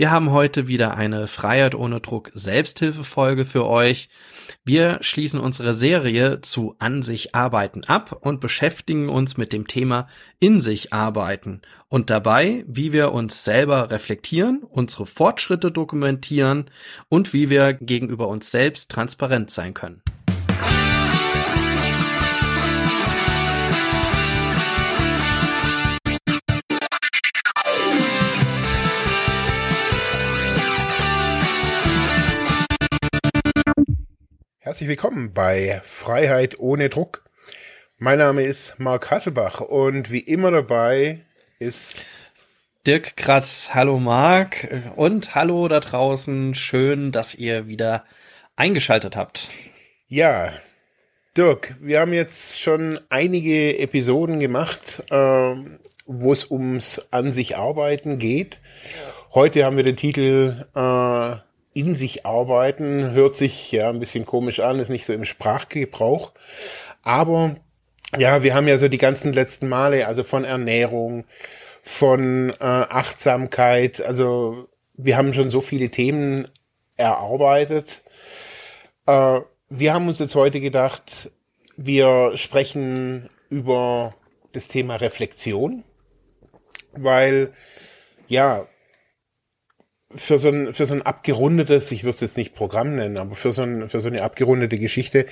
Wir haben heute wieder eine Freiheit ohne Druck Selbsthilfefolge für euch. Wir schließen unsere Serie zu An sich arbeiten ab und beschäftigen uns mit dem Thema in sich arbeiten und dabei, wie wir uns selber reflektieren, unsere Fortschritte dokumentieren und wie wir gegenüber uns selbst transparent sein können. Herzlich willkommen bei Freiheit ohne Druck. Mein Name ist Marc Hasselbach und wie immer dabei ist Dirk Kratz. Hallo Marc und hallo da draußen. Schön, dass ihr wieder eingeschaltet habt. Ja, Dirk, wir haben jetzt schon einige Episoden gemacht, äh, wo es ums An sich arbeiten geht. Heute haben wir den Titel äh, in sich arbeiten, hört sich ja ein bisschen komisch an, ist nicht so im Sprachgebrauch. Aber ja, wir haben ja so die ganzen letzten Male, also von Ernährung, von äh, Achtsamkeit, also wir haben schon so viele Themen erarbeitet. Äh, wir haben uns jetzt heute gedacht, wir sprechen über das Thema Reflexion, weil ja, für so ein, für so ein abgerundetes, ich würde es jetzt nicht Programm nennen, aber für so, ein, für so eine abgerundete Geschichte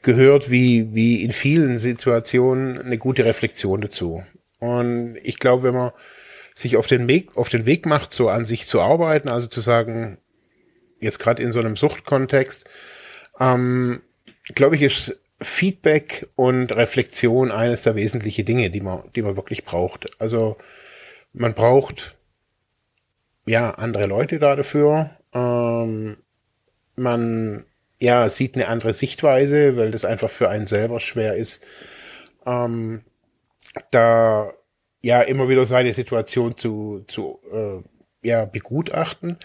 gehört wie, wie in vielen Situationen eine gute Reflexion dazu. Und ich glaube, wenn man sich auf den Weg, auf den Weg macht, so an sich zu arbeiten, also zu sagen, jetzt gerade in so einem Suchtkontext, ähm, glaube ich, ist Feedback und Reflexion eines der wesentlichen Dinge, die man, die man wirklich braucht. Also man braucht ja, andere Leute da dafür. Ähm, man ja, sieht eine andere Sichtweise, weil das einfach für einen selber schwer ist, ähm, da ja immer wieder seine Situation zu, zu äh, ja, begutachten.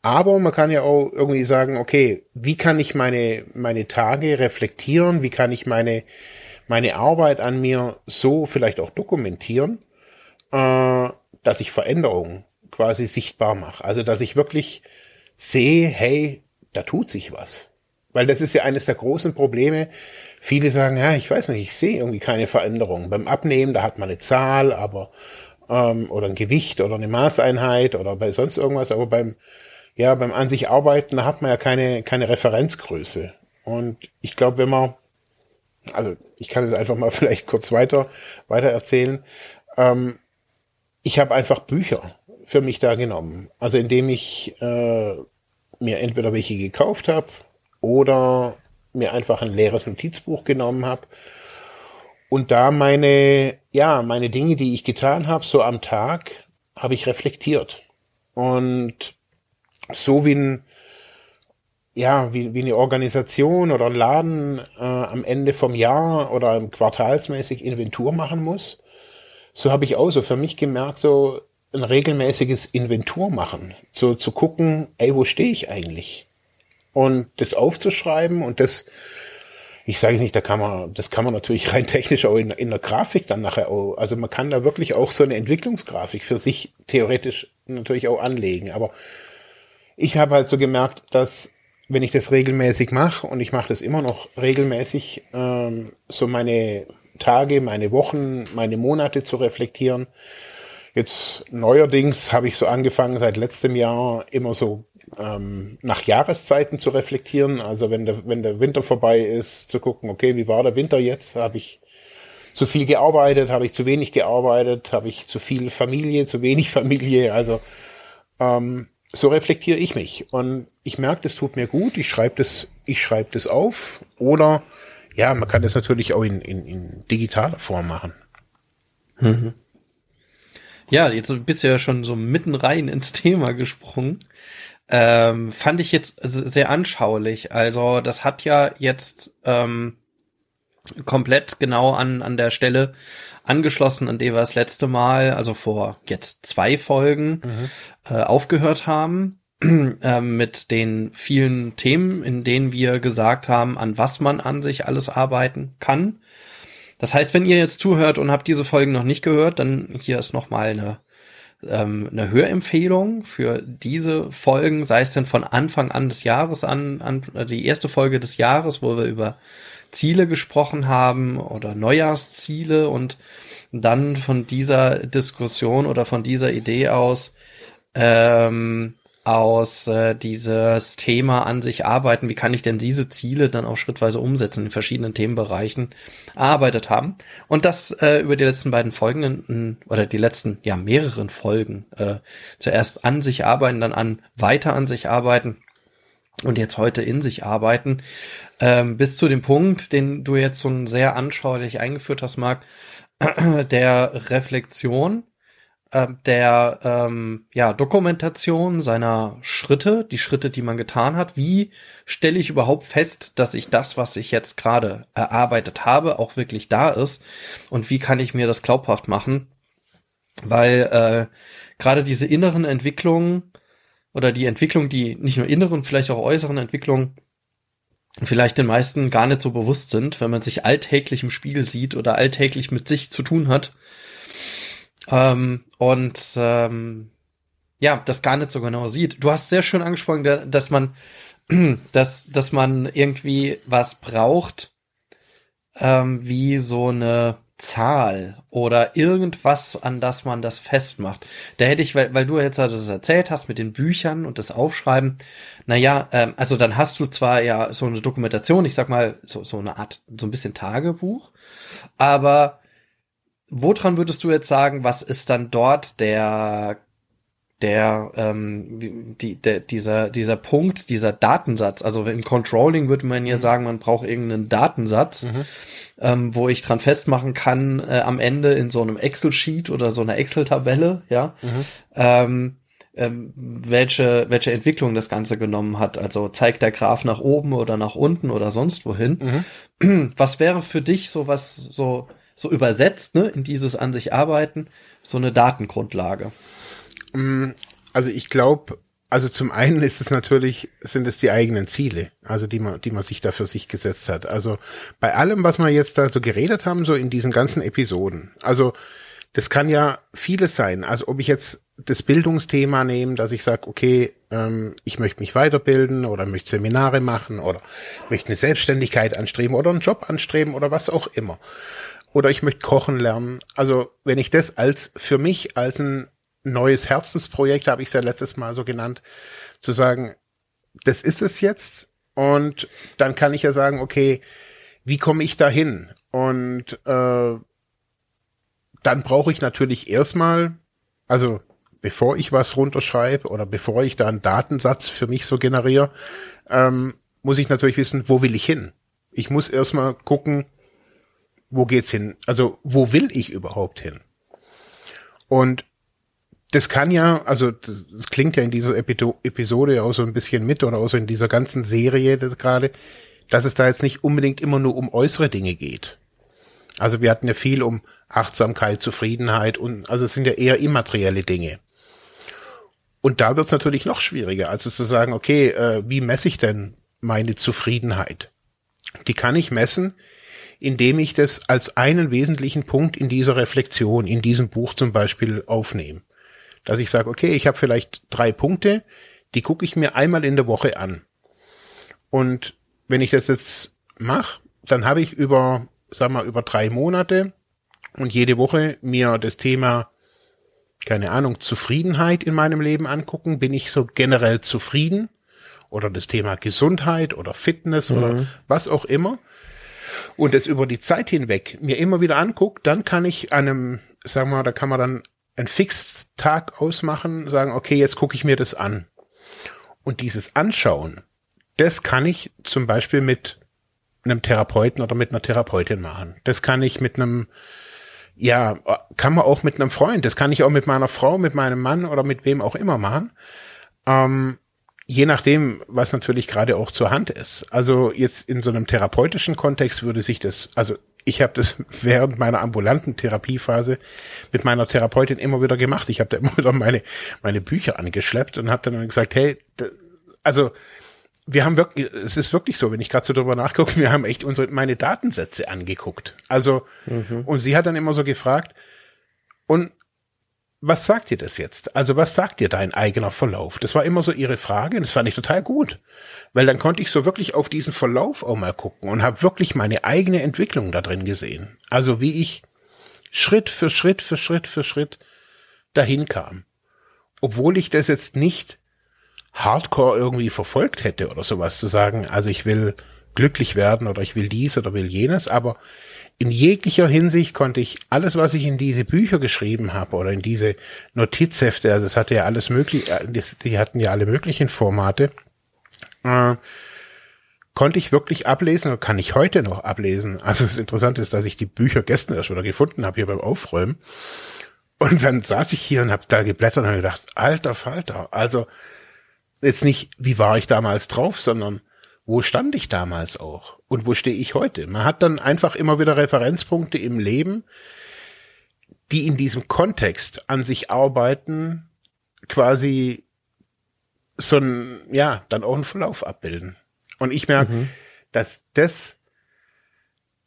Aber man kann ja auch irgendwie sagen, okay, wie kann ich meine, meine Tage reflektieren? Wie kann ich meine, meine Arbeit an mir so vielleicht auch dokumentieren, äh, dass ich Veränderungen quasi sichtbar mache. Also, dass ich wirklich sehe, hey, da tut sich was. Weil das ist ja eines der großen Probleme. Viele sagen, ja, ich weiß nicht, ich sehe irgendwie keine Veränderung. Beim Abnehmen, da hat man eine Zahl, aber ähm, oder ein Gewicht oder eine Maßeinheit oder bei sonst irgendwas, aber beim ja, beim an sich arbeiten, da hat man ja keine keine Referenzgröße. Und ich glaube, wenn man also ich kann es einfach mal vielleicht kurz weiter weiter erzählen. Ähm, ich habe einfach Bücher für mich da genommen. Also indem ich äh, mir entweder welche gekauft habe oder mir einfach ein leeres Notizbuch genommen habe und da meine, ja, meine Dinge, die ich getan habe, so am Tag, habe ich reflektiert. Und so wie ein, ja, wie, wie eine Organisation oder ein Laden äh, am Ende vom Jahr oder quartalsmäßig Inventur machen muss, so habe ich auch so für mich gemerkt, so ein regelmäßiges Inventur machen, so zu gucken, ey, wo stehe ich eigentlich? Und das aufzuschreiben und das, ich sage nicht, da kann man, das kann man natürlich rein technisch auch in, in der Grafik dann nachher auch, also man kann da wirklich auch so eine Entwicklungsgrafik für sich theoretisch natürlich auch anlegen. Aber ich habe halt so gemerkt, dass wenn ich das regelmäßig mache und ich mache das immer noch regelmäßig, ähm, so meine Tage, meine Wochen, meine Monate zu reflektieren, Jetzt neuerdings habe ich so angefangen, seit letztem Jahr immer so ähm, nach Jahreszeiten zu reflektieren. Also wenn der, wenn der Winter vorbei ist, zu gucken, okay, wie war der Winter jetzt? Habe ich zu viel gearbeitet? Habe ich zu wenig gearbeitet? Habe ich zu viel Familie, zu wenig Familie? Also ähm, so reflektiere ich mich. Und ich merke, das tut mir gut. Ich schreibe das, ich schreibe das auf. Oder ja, man kann das natürlich auch in, in, in digitaler Form machen. Mhm. Ja, jetzt bist du ja schon so mitten rein ins Thema gesprungen. Ähm, fand ich jetzt sehr anschaulich. Also das hat ja jetzt ähm, komplett genau an, an der Stelle angeschlossen, an der wir das letzte Mal, also vor jetzt zwei Folgen, mhm. äh, aufgehört haben. äh, mit den vielen Themen, in denen wir gesagt haben, an was man an sich alles arbeiten kann. Das heißt, wenn ihr jetzt zuhört und habt diese Folgen noch nicht gehört, dann hier ist nochmal eine ähm, eine Hörempfehlung für diese Folgen, sei es denn von Anfang an des Jahres an, an die erste Folge des Jahres, wo wir über Ziele gesprochen haben oder Neujahrsziele und dann von dieser Diskussion oder von dieser Idee aus ähm, aus äh, dieses Thema an sich arbeiten, wie kann ich denn diese Ziele dann auch schrittweise umsetzen in verschiedenen Themenbereichen erarbeitet haben. Und das äh, über die letzten beiden Folgen oder die letzten, ja, mehreren Folgen. Äh, zuerst an sich arbeiten, dann an weiter an sich arbeiten und jetzt heute in sich arbeiten. Ähm, bis zu dem Punkt, den du jetzt so sehr anschaulich eingeführt hast, Marc, der Reflexion der ähm, ja, Dokumentation seiner Schritte, die Schritte, die man getan hat. Wie stelle ich überhaupt fest, dass ich das, was ich jetzt gerade erarbeitet habe, auch wirklich da ist? Und wie kann ich mir das glaubhaft machen? Weil äh, gerade diese inneren Entwicklungen oder die Entwicklung, die nicht nur inneren, vielleicht auch äußeren Entwicklungen vielleicht den meisten gar nicht so bewusst sind, wenn man sich alltäglich im Spiegel sieht oder alltäglich mit sich zu tun hat, ähm, und ähm, ja, das gar nicht so genau sieht. Du hast sehr schön angesprochen, dass man, dass, dass man irgendwie was braucht, ähm, wie so eine Zahl oder irgendwas, an das man das festmacht. Da hätte ich, weil, weil du jetzt das erzählt hast mit den Büchern und das Aufschreiben, naja, ähm, also dann hast du zwar ja so eine Dokumentation, ich sag mal, so, so eine Art, so ein bisschen Tagebuch, aber woran würdest du jetzt sagen, was ist dann dort der der ähm, die, der, dieser dieser Punkt, dieser Datensatz. Also im Controlling würde man ja mhm. sagen, man braucht irgendeinen Datensatz, mhm. ähm, wo ich dran festmachen kann äh, am Ende in so einem Excel-Sheet oder so einer Excel-Tabelle, ja, mhm. ähm, ähm, welche welche Entwicklung das Ganze genommen hat. Also zeigt der Graph nach oben oder nach unten oder sonst wohin. Mhm. Was wäre für dich so was so so übersetzt, ne, in dieses an sich arbeiten, so eine Datengrundlage? Mm, also ich glaube, also zum einen ist es natürlich, sind es die eigenen Ziele, also die man, die man sich da für sich gesetzt hat. Also bei allem, was wir jetzt da so geredet haben, so in diesen ganzen Episoden. Also das kann ja vieles sein. Also ob ich jetzt das Bildungsthema nehme, dass ich sage, okay, ähm, ich möchte mich weiterbilden oder möchte Seminare machen oder möchte eine Selbstständigkeit anstreben oder einen Job anstreben oder was auch immer oder ich möchte kochen lernen. Also wenn ich das als für mich als ein neues Herzensprojekt, habe ich es ja letztes Mal so genannt, zu sagen, das ist es jetzt und dann kann ich ja sagen, okay, wie komme ich da hin? Und äh, dann brauche ich natürlich erstmal, also bevor ich was runterschreibe oder bevor ich da einen Datensatz für mich so generiere, ähm, muss ich natürlich wissen, wo will ich hin? Ich muss erstmal gucken, wo geht's hin? Also, wo will ich überhaupt hin? Und das kann ja, also das, das klingt ja in dieser Episode auch so ein bisschen mit oder auch so in dieser ganzen Serie das gerade, dass es da jetzt nicht unbedingt immer nur um äußere Dinge geht. Also wir hatten ja viel um Achtsamkeit, Zufriedenheit und also es sind ja eher immaterielle Dinge. Und da wird es natürlich noch schwieriger, also zu sagen, okay, äh, wie messe ich denn meine Zufriedenheit? Die kann ich messen, indem ich das als einen wesentlichen Punkt in dieser Reflexion, in diesem Buch zum Beispiel aufnehme. Dass ich sage, okay, ich habe vielleicht drei Punkte, die gucke ich mir einmal in der Woche an. Und wenn ich das jetzt mache, dann habe ich über, sag mal, über drei Monate und jede Woche mir das Thema, keine Ahnung, Zufriedenheit in meinem Leben angucken. Bin ich so generell zufrieden? Oder das Thema Gesundheit oder Fitness mhm. oder was auch immer und es über die Zeit hinweg mir immer wieder anguckt, dann kann ich einem, sagen wir mal, da kann man dann einen Fixtag ausmachen, sagen, okay, jetzt gucke ich mir das an. Und dieses Anschauen, das kann ich zum Beispiel mit einem Therapeuten oder mit einer Therapeutin machen. Das kann ich mit einem, ja, kann man auch mit einem Freund, das kann ich auch mit meiner Frau, mit meinem Mann oder mit wem auch immer machen. Ähm, Je nachdem, was natürlich gerade auch zur Hand ist. Also jetzt in so einem therapeutischen Kontext würde sich das, also ich habe das während meiner ambulanten Therapiephase mit meiner Therapeutin immer wieder gemacht. Ich habe da immer wieder meine meine Bücher angeschleppt und habe dann gesagt, hey, also wir haben wirklich, es ist wirklich so, wenn ich gerade so drüber nachgucke, wir haben echt unsere meine Datensätze angeguckt. Also mhm. und sie hat dann immer so gefragt und was sagt dir das jetzt? Also was sagt dir dein eigener Verlauf? Das war immer so ihre Frage und das fand ich total gut, weil dann konnte ich so wirklich auf diesen Verlauf auch mal gucken und habe wirklich meine eigene Entwicklung da drin gesehen. Also wie ich Schritt für Schritt für Schritt für Schritt dahin kam. Obwohl ich das jetzt nicht hardcore irgendwie verfolgt hätte oder sowas zu sagen, also ich will glücklich werden oder ich will dies oder will jenes, aber in jeglicher Hinsicht konnte ich alles, was ich in diese Bücher geschrieben habe oder in diese Notizhefte, also es hatte ja alles möglich, äh, die hatten ja alle möglichen Formate, äh, konnte ich wirklich ablesen oder kann ich heute noch ablesen. Also das Interessante ist, dass ich die Bücher gestern erst wieder gefunden habe hier beim Aufräumen. Und dann saß ich hier und habe da geblättert und gedacht, alter Falter, also jetzt nicht, wie war ich damals drauf, sondern wo stand ich damals auch und wo stehe ich heute? Man hat dann einfach immer wieder Referenzpunkte im Leben, die in diesem Kontext an sich arbeiten, quasi so ein, ja, dann auch einen Verlauf abbilden. Und ich merke, mhm. dass das,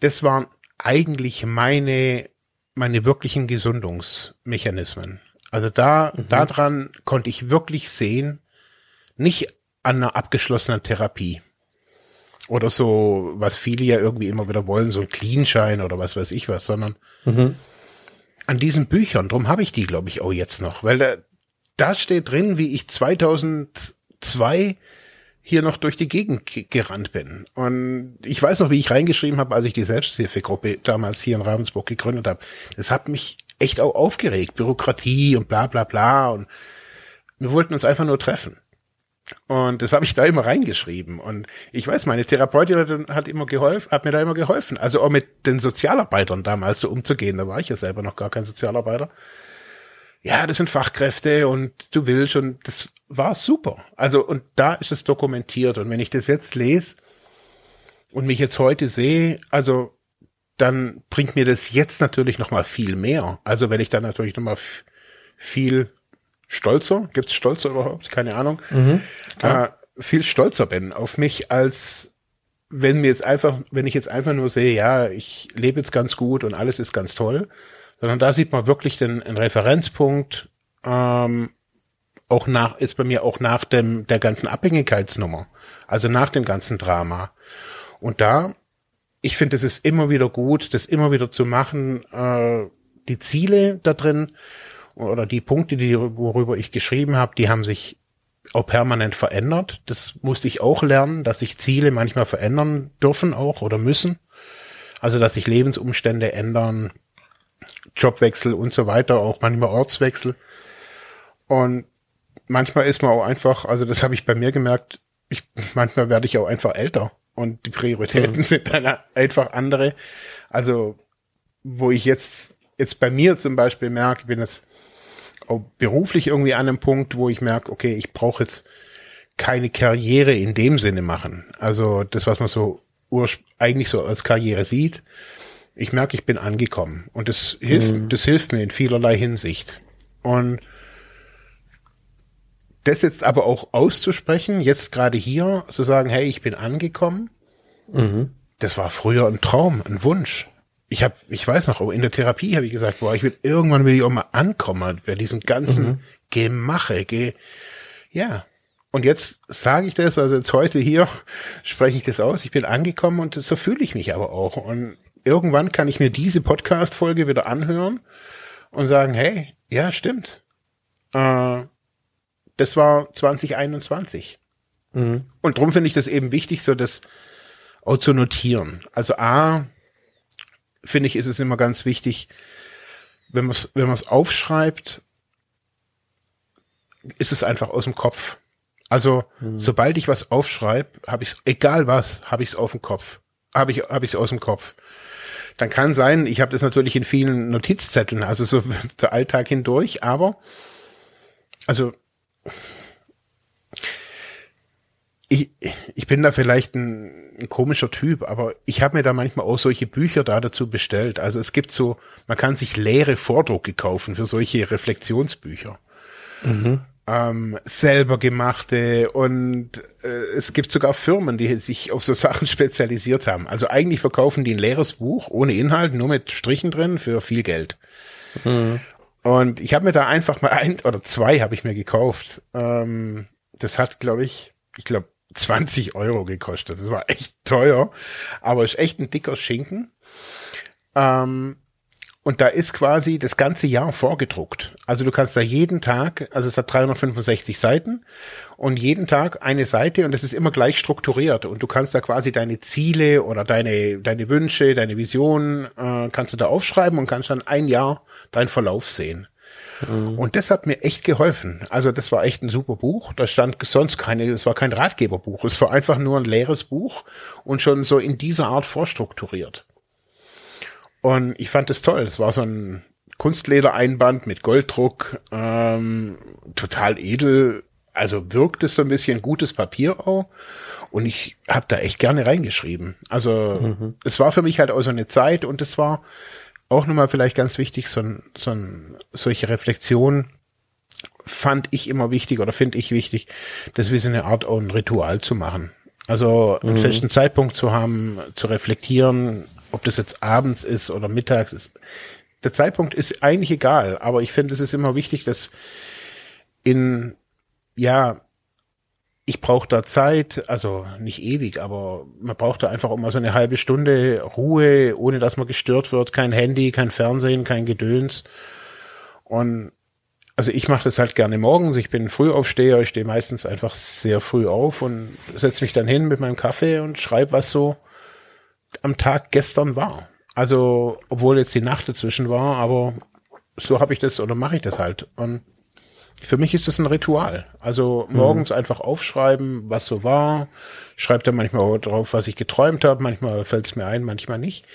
das waren eigentlich meine, meine wirklichen Gesundungsmechanismen. Also da, mhm. daran konnte ich wirklich sehen, nicht an einer abgeschlossenen Therapie oder so, was viele ja irgendwie immer wieder wollen, so ein Clean-Schein oder was weiß ich was, sondern mhm. an diesen Büchern, drum habe ich die, glaube ich, auch jetzt noch, weil da, da steht drin, wie ich 2002 hier noch durch die Gegend gerannt bin. Und ich weiß noch, wie ich reingeschrieben habe, als ich die Selbsthilfegruppe damals hier in Ravensburg gegründet habe. Das hat mich echt auch aufgeregt. Bürokratie und bla bla bla. Und wir wollten uns einfach nur treffen. Und das habe ich da immer reingeschrieben. Und ich weiß, meine Therapeutin hat immer geholfen, hat mir da immer geholfen. Also auch mit den Sozialarbeitern damals so umzugehen. Da war ich ja selber noch gar kein Sozialarbeiter. Ja, das sind Fachkräfte und du willst und das war super. Also, und da ist es dokumentiert. Und wenn ich das jetzt lese und mich jetzt heute sehe, also, dann bringt mir das jetzt natürlich noch mal viel mehr. Also, wenn ich dann natürlich noch mal viel stolzer, gibt's stolzer überhaupt? Keine Ahnung. Mhm, äh, viel stolzer bin auf mich, als wenn mir jetzt einfach, wenn ich jetzt einfach nur sehe, ja, ich lebe jetzt ganz gut und alles ist ganz toll, sondern da sieht man wirklich den, einen Referenzpunkt, ähm, auch nach, ist bei mir auch nach dem, der ganzen Abhängigkeitsnummer, also nach dem ganzen Drama. Und da, ich finde, es ist immer wieder gut, das immer wieder zu machen, äh, die Ziele da drin oder die Punkte, die, worüber ich geschrieben habe, die haben sich auch permanent verändert. Das musste ich auch lernen, dass sich Ziele manchmal verändern dürfen auch oder müssen. Also, dass sich Lebensumstände ändern, Jobwechsel und so weiter, auch manchmal Ortswechsel. Und manchmal ist man auch einfach, also das habe ich bei mir gemerkt, ich, manchmal werde ich auch einfach älter und die Prioritäten mhm. sind dann einfach andere. Also, wo ich jetzt, jetzt bei mir zum Beispiel merke, ich bin jetzt auch beruflich irgendwie an einem Punkt, wo ich merke, okay, ich brauche jetzt keine Karriere in dem Sinne machen. Also das, was man so eigentlich so als Karriere sieht, ich merke, ich bin angekommen und das hilft, mhm. das hilft mir in vielerlei Hinsicht. Und das jetzt aber auch auszusprechen, jetzt gerade hier, zu sagen, hey, ich bin angekommen, mhm. das war früher ein Traum, ein Wunsch ich habe, ich weiß noch, in der Therapie habe ich gesagt, boah, ich will irgendwann will ich auch mal ankommen bei diesem ganzen mhm. Gemache, ge ja. Und jetzt sage ich das, also jetzt heute hier spreche ich das aus. Ich bin angekommen und so fühle ich mich aber auch. Und irgendwann kann ich mir diese Podcast-Folge wieder anhören und sagen, hey, ja, stimmt. Äh, das war 2021. Mhm. Und darum finde ich das eben wichtig, so das auch zu notieren. Also A, finde ich, ist es immer ganz wichtig, wenn man es wenn man es aufschreibt, ist es einfach aus dem Kopf. Also mhm. sobald ich was aufschreibe, habe ich egal was, habe ich es auf dem Kopf, habe ich habe ich es aus dem Kopf. Dann kann sein, ich habe das natürlich in vielen Notizzetteln, also so der Alltag hindurch, aber also ich, ich bin da vielleicht ein, ein komischer Typ, aber ich habe mir da manchmal auch solche Bücher da dazu bestellt. Also es gibt so, man kann sich leere Vordrucke kaufen für solche Reflexionsbücher. Mhm. Ähm, selber gemachte und äh, es gibt sogar Firmen, die sich auf so Sachen spezialisiert haben. Also eigentlich verkaufen die ein leeres Buch ohne Inhalt, nur mit Strichen drin für viel Geld. Mhm. Und ich habe mir da einfach mal ein oder zwei habe ich mir gekauft. Ähm, das hat, glaube ich, ich glaube 20 Euro gekostet. Das war echt teuer, aber ist echt ein dicker Schinken. Ähm, und da ist quasi das ganze Jahr vorgedruckt. Also du kannst da jeden Tag, also es hat 365 Seiten und jeden Tag eine Seite und es ist immer gleich strukturiert und du kannst da quasi deine Ziele oder deine, deine Wünsche, deine Visionen, äh, kannst du da aufschreiben und kannst dann ein Jahr deinen Verlauf sehen. Mhm. Und das hat mir echt geholfen. Also das war echt ein super Buch. Da stand sonst keine, es war kein Ratgeberbuch. Es war einfach nur ein leeres Buch und schon so in dieser Art vorstrukturiert. Und ich fand das toll. Es war so ein Kunstledereinband mit Golddruck, ähm, total edel. Also wirkt es so ein bisschen gutes Papier auch. Und ich habe da echt gerne reingeschrieben. Also mhm. es war für mich halt auch so eine Zeit und es war auch nochmal vielleicht ganz wichtig, so, ein, so ein, solche Reflexionen fand ich immer wichtig oder finde ich wichtig, das wie so eine Art ein Ritual zu machen. Also einen mhm. festen Zeitpunkt zu haben, zu reflektieren, ob das jetzt abends ist oder mittags ist. Der Zeitpunkt ist eigentlich egal, aber ich finde, es ist immer wichtig, dass in, ja, ich brauche da Zeit, also nicht ewig, aber man braucht da einfach auch mal so eine halbe Stunde Ruhe, ohne dass man gestört wird, kein Handy, kein Fernsehen, kein Gedöns. Und also ich mache das halt gerne morgens. Ich bin Frühaufsteher, ich stehe meistens einfach sehr früh auf und setze mich dann hin mit meinem Kaffee und schreibe, was so am Tag gestern war. Also, obwohl jetzt die Nacht dazwischen war, aber so habe ich das oder mache ich das halt. Und für mich ist das ein Ritual. Also morgens mhm. einfach aufschreiben, was so war. Schreibt dann manchmal drauf, was ich geträumt habe. Manchmal fällt es mir ein, manchmal nicht.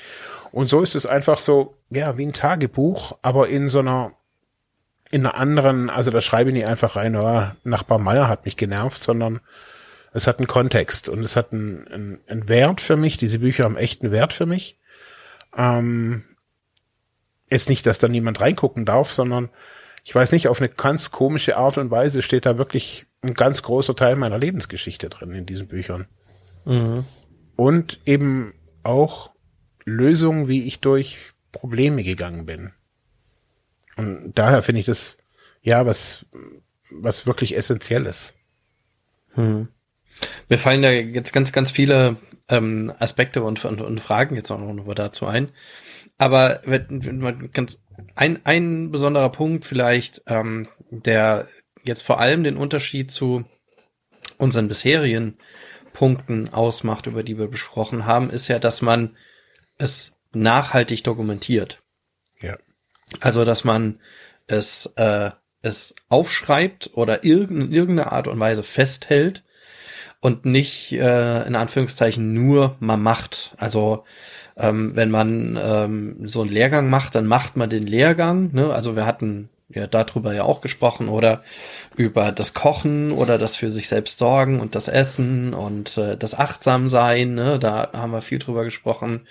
Und so ist es einfach so, ja, wie ein Tagebuch, aber in so einer, in einer anderen, also da schreibe ich nicht einfach rein, oh, Nachbar Meier hat mich genervt, sondern es hat einen Kontext und es hat einen, einen, einen Wert für mich. Diese Bücher haben echt einen Wert für mich. Ähm, ist nicht, dass da niemand reingucken darf, sondern ich weiß nicht, auf eine ganz komische Art und Weise steht da wirklich ein ganz großer Teil meiner Lebensgeschichte drin in diesen Büchern. Mhm. Und eben auch Lösungen, wie ich durch Probleme gegangen bin. Und daher finde ich das ja was, was wirklich essentielles. Hm. Mir fallen da jetzt ganz, ganz viele ähm, Aspekte und, und, und Fragen jetzt auch noch dazu ein. Aber wenn, wenn man ganz ein, ein besonderer Punkt vielleicht, ähm, der jetzt vor allem den Unterschied zu unseren bisherigen Punkten ausmacht, über die wir besprochen haben, ist ja, dass man es nachhaltig dokumentiert. Ja. Also, dass man es, äh, es aufschreibt oder in irgendeiner Art und Weise festhält und nicht äh, in Anführungszeichen nur mal macht. Also ähm, wenn man ähm, so einen Lehrgang macht, dann macht man den Lehrgang. Ne? Also wir hatten ja darüber ja auch gesprochen oder über das Kochen oder das für sich selbst sorgen und das Essen und äh, das Achtsamsein, ne? da haben wir viel drüber gesprochen.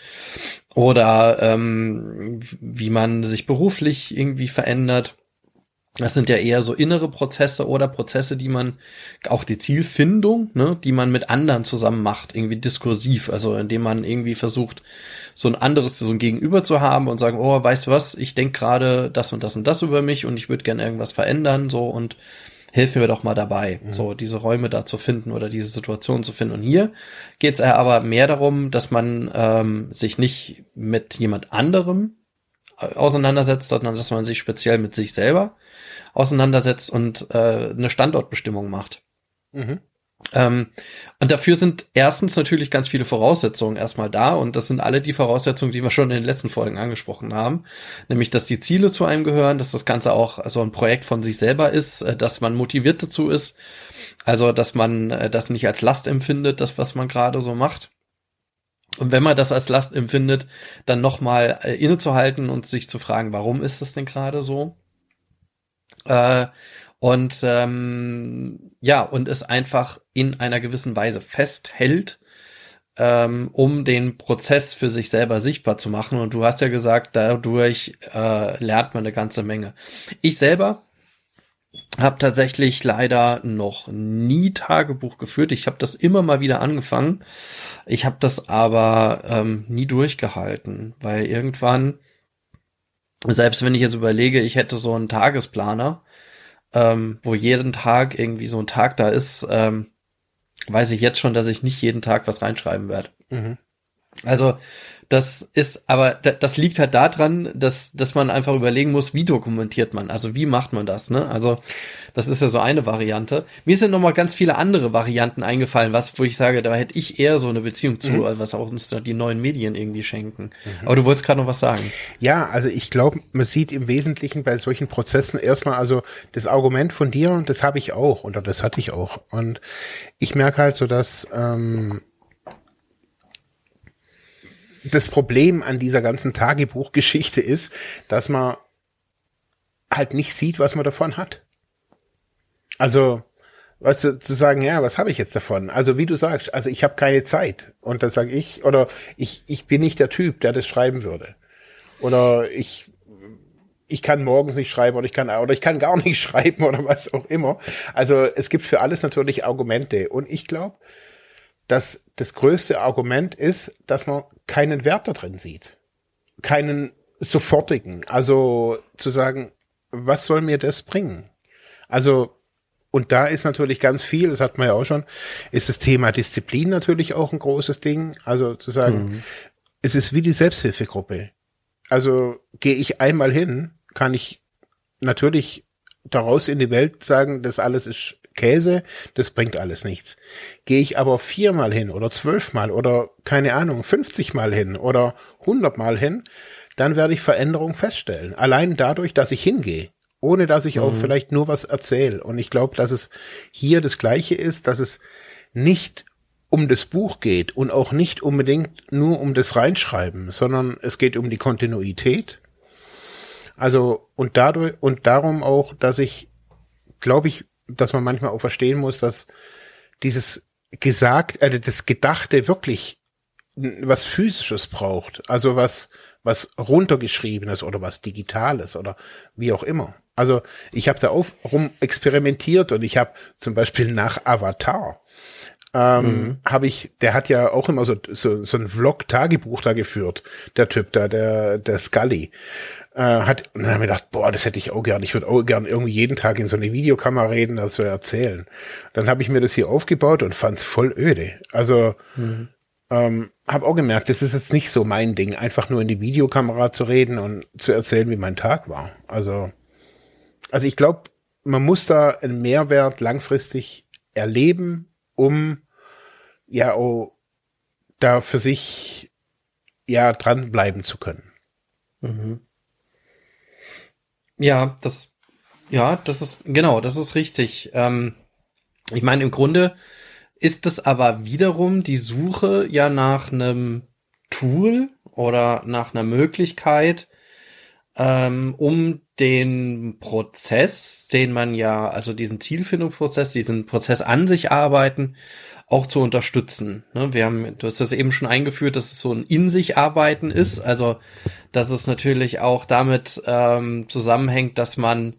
Oder ähm, wie man sich beruflich irgendwie verändert. Das sind ja eher so innere Prozesse oder Prozesse, die man, auch die Zielfindung, ne, die man mit anderen zusammen macht, irgendwie diskursiv, also indem man irgendwie versucht, so ein anderes, so ein Gegenüber zu haben und sagen, oh, weißt du was, ich denke gerade das und das und das über mich und ich würde gerne irgendwas verändern, so und hilf mir doch mal dabei, mhm. so diese Räume da zu finden oder diese Situation zu finden. Und hier geht es aber mehr darum, dass man ähm, sich nicht mit jemand anderem äh, auseinandersetzt, sondern dass man sich speziell mit sich selber auseinandersetzt und äh, eine Standortbestimmung macht. Mhm. Ähm, und dafür sind erstens natürlich ganz viele Voraussetzungen erstmal da und das sind alle die Voraussetzungen, die wir schon in den letzten Folgen angesprochen haben, nämlich dass die Ziele zu einem gehören, dass das Ganze auch so ein Projekt von sich selber ist, äh, dass man motiviert dazu ist, also dass man äh, das nicht als Last empfindet, das was man gerade so macht. Und wenn man das als Last empfindet, dann nochmal äh, innezuhalten und sich zu fragen, warum ist das denn gerade so? Äh, und ähm, ja, und es einfach in einer gewissen Weise festhält, ähm, um den Prozess für sich selber sichtbar zu machen. Und du hast ja gesagt, dadurch äh, lernt man eine ganze Menge. Ich selber habe tatsächlich leider noch nie Tagebuch geführt. Ich habe das immer mal wieder angefangen. Ich habe das aber ähm, nie durchgehalten, weil irgendwann Selbst wenn ich jetzt überlege, ich hätte so einen Tagesplaner, ähm, wo jeden Tag irgendwie so ein Tag da ist, ähm, weiß ich jetzt schon, dass ich nicht jeden Tag was reinschreiben werde. Mhm. Also das ist, aber das liegt halt daran, dass, dass man einfach überlegen muss, wie dokumentiert man, also wie macht man das, ne? Also das ist ja so eine Variante. Mir sind noch mal ganz viele andere Varianten eingefallen, was, wo ich sage, da hätte ich eher so eine Beziehung zu, mhm. was auch uns da die neuen Medien irgendwie schenken. Mhm. Aber du wolltest gerade noch was sagen. Ja, also ich glaube, man sieht im Wesentlichen bei solchen Prozessen erstmal also das Argument von dir, das habe ich auch, oder das hatte ich auch. Und ich merke halt so, dass ähm, das Problem an dieser ganzen Tagebuchgeschichte ist, dass man halt nicht sieht, was man davon hat. Also, weißt du, zu sagen, ja, was habe ich jetzt davon? Also, wie du sagst, also ich habe keine Zeit. Und dann sage ich, oder ich, ich bin nicht der Typ, der das schreiben würde. Oder ich, ich kann morgens nicht schreiben oder ich kann, oder ich kann gar nicht schreiben oder was auch immer. Also, es gibt für alles natürlich Argumente. Und ich glaube, dass das größte Argument ist, dass man keinen Wert da drin sieht. Keinen sofortigen. Also zu sagen, was soll mir das bringen? Also, und da ist natürlich ganz viel, das hat man ja auch schon, ist das Thema Disziplin natürlich auch ein großes Ding. Also zu sagen, mhm. es ist wie die Selbsthilfegruppe. Also gehe ich einmal hin, kann ich natürlich daraus in die Welt sagen, das alles ist Käse, das bringt alles nichts. Gehe ich aber viermal hin oder zwölfmal oder keine Ahnung, 50 Mal hin oder 100 Mal hin, dann werde ich Veränderung feststellen. Allein dadurch, dass ich hingehe, ohne dass ich mhm. auch vielleicht nur was erzähle. Und ich glaube, dass es hier das Gleiche ist, dass es nicht um das Buch geht und auch nicht unbedingt nur um das Reinschreiben, sondern es geht um die Kontinuität. Also und dadurch und darum auch, dass ich, glaube ich, dass man manchmal auch verstehen muss, dass dieses gesagt, äh, das Gedachte wirklich was physisches braucht, also was was runtergeschriebenes oder was digitales oder wie auch immer. Also ich habe da auf rum experimentiert und ich habe zum Beispiel nach Avatar ähm, mhm. habe ich, der hat ja auch immer so so, so ein Vlog-Tagebuch da geführt, der Typ da, der der Scully äh, hat, und dann haben wir gedacht, boah, das hätte ich auch gern. Ich würde auch gern irgendwie jeden Tag in so eine Videokamera reden, das so erzählen. Dann habe ich mir das hier aufgebaut und fand's voll öde. Also mhm. ähm, habe auch gemerkt, das ist jetzt nicht so mein Ding, einfach nur in die Videokamera zu reden und zu erzählen, wie mein Tag war. Also, also ich glaube, man muss da einen Mehrwert langfristig erleben, um ja auch da für sich ja dranbleiben zu können. Mhm. Ja, das, ja, das ist, genau, das ist richtig. Ähm, ich meine, im Grunde ist es aber wiederum die Suche ja nach einem Tool oder nach einer Möglichkeit, ähm, um den Prozess, den man ja, also diesen Zielfindungsprozess, diesen Prozess an sich arbeiten, auch zu unterstützen. Ne? Wir haben, du hast das eben schon eingeführt, dass es so ein in sich arbeiten ist, also dass es natürlich auch damit ähm, zusammenhängt, dass man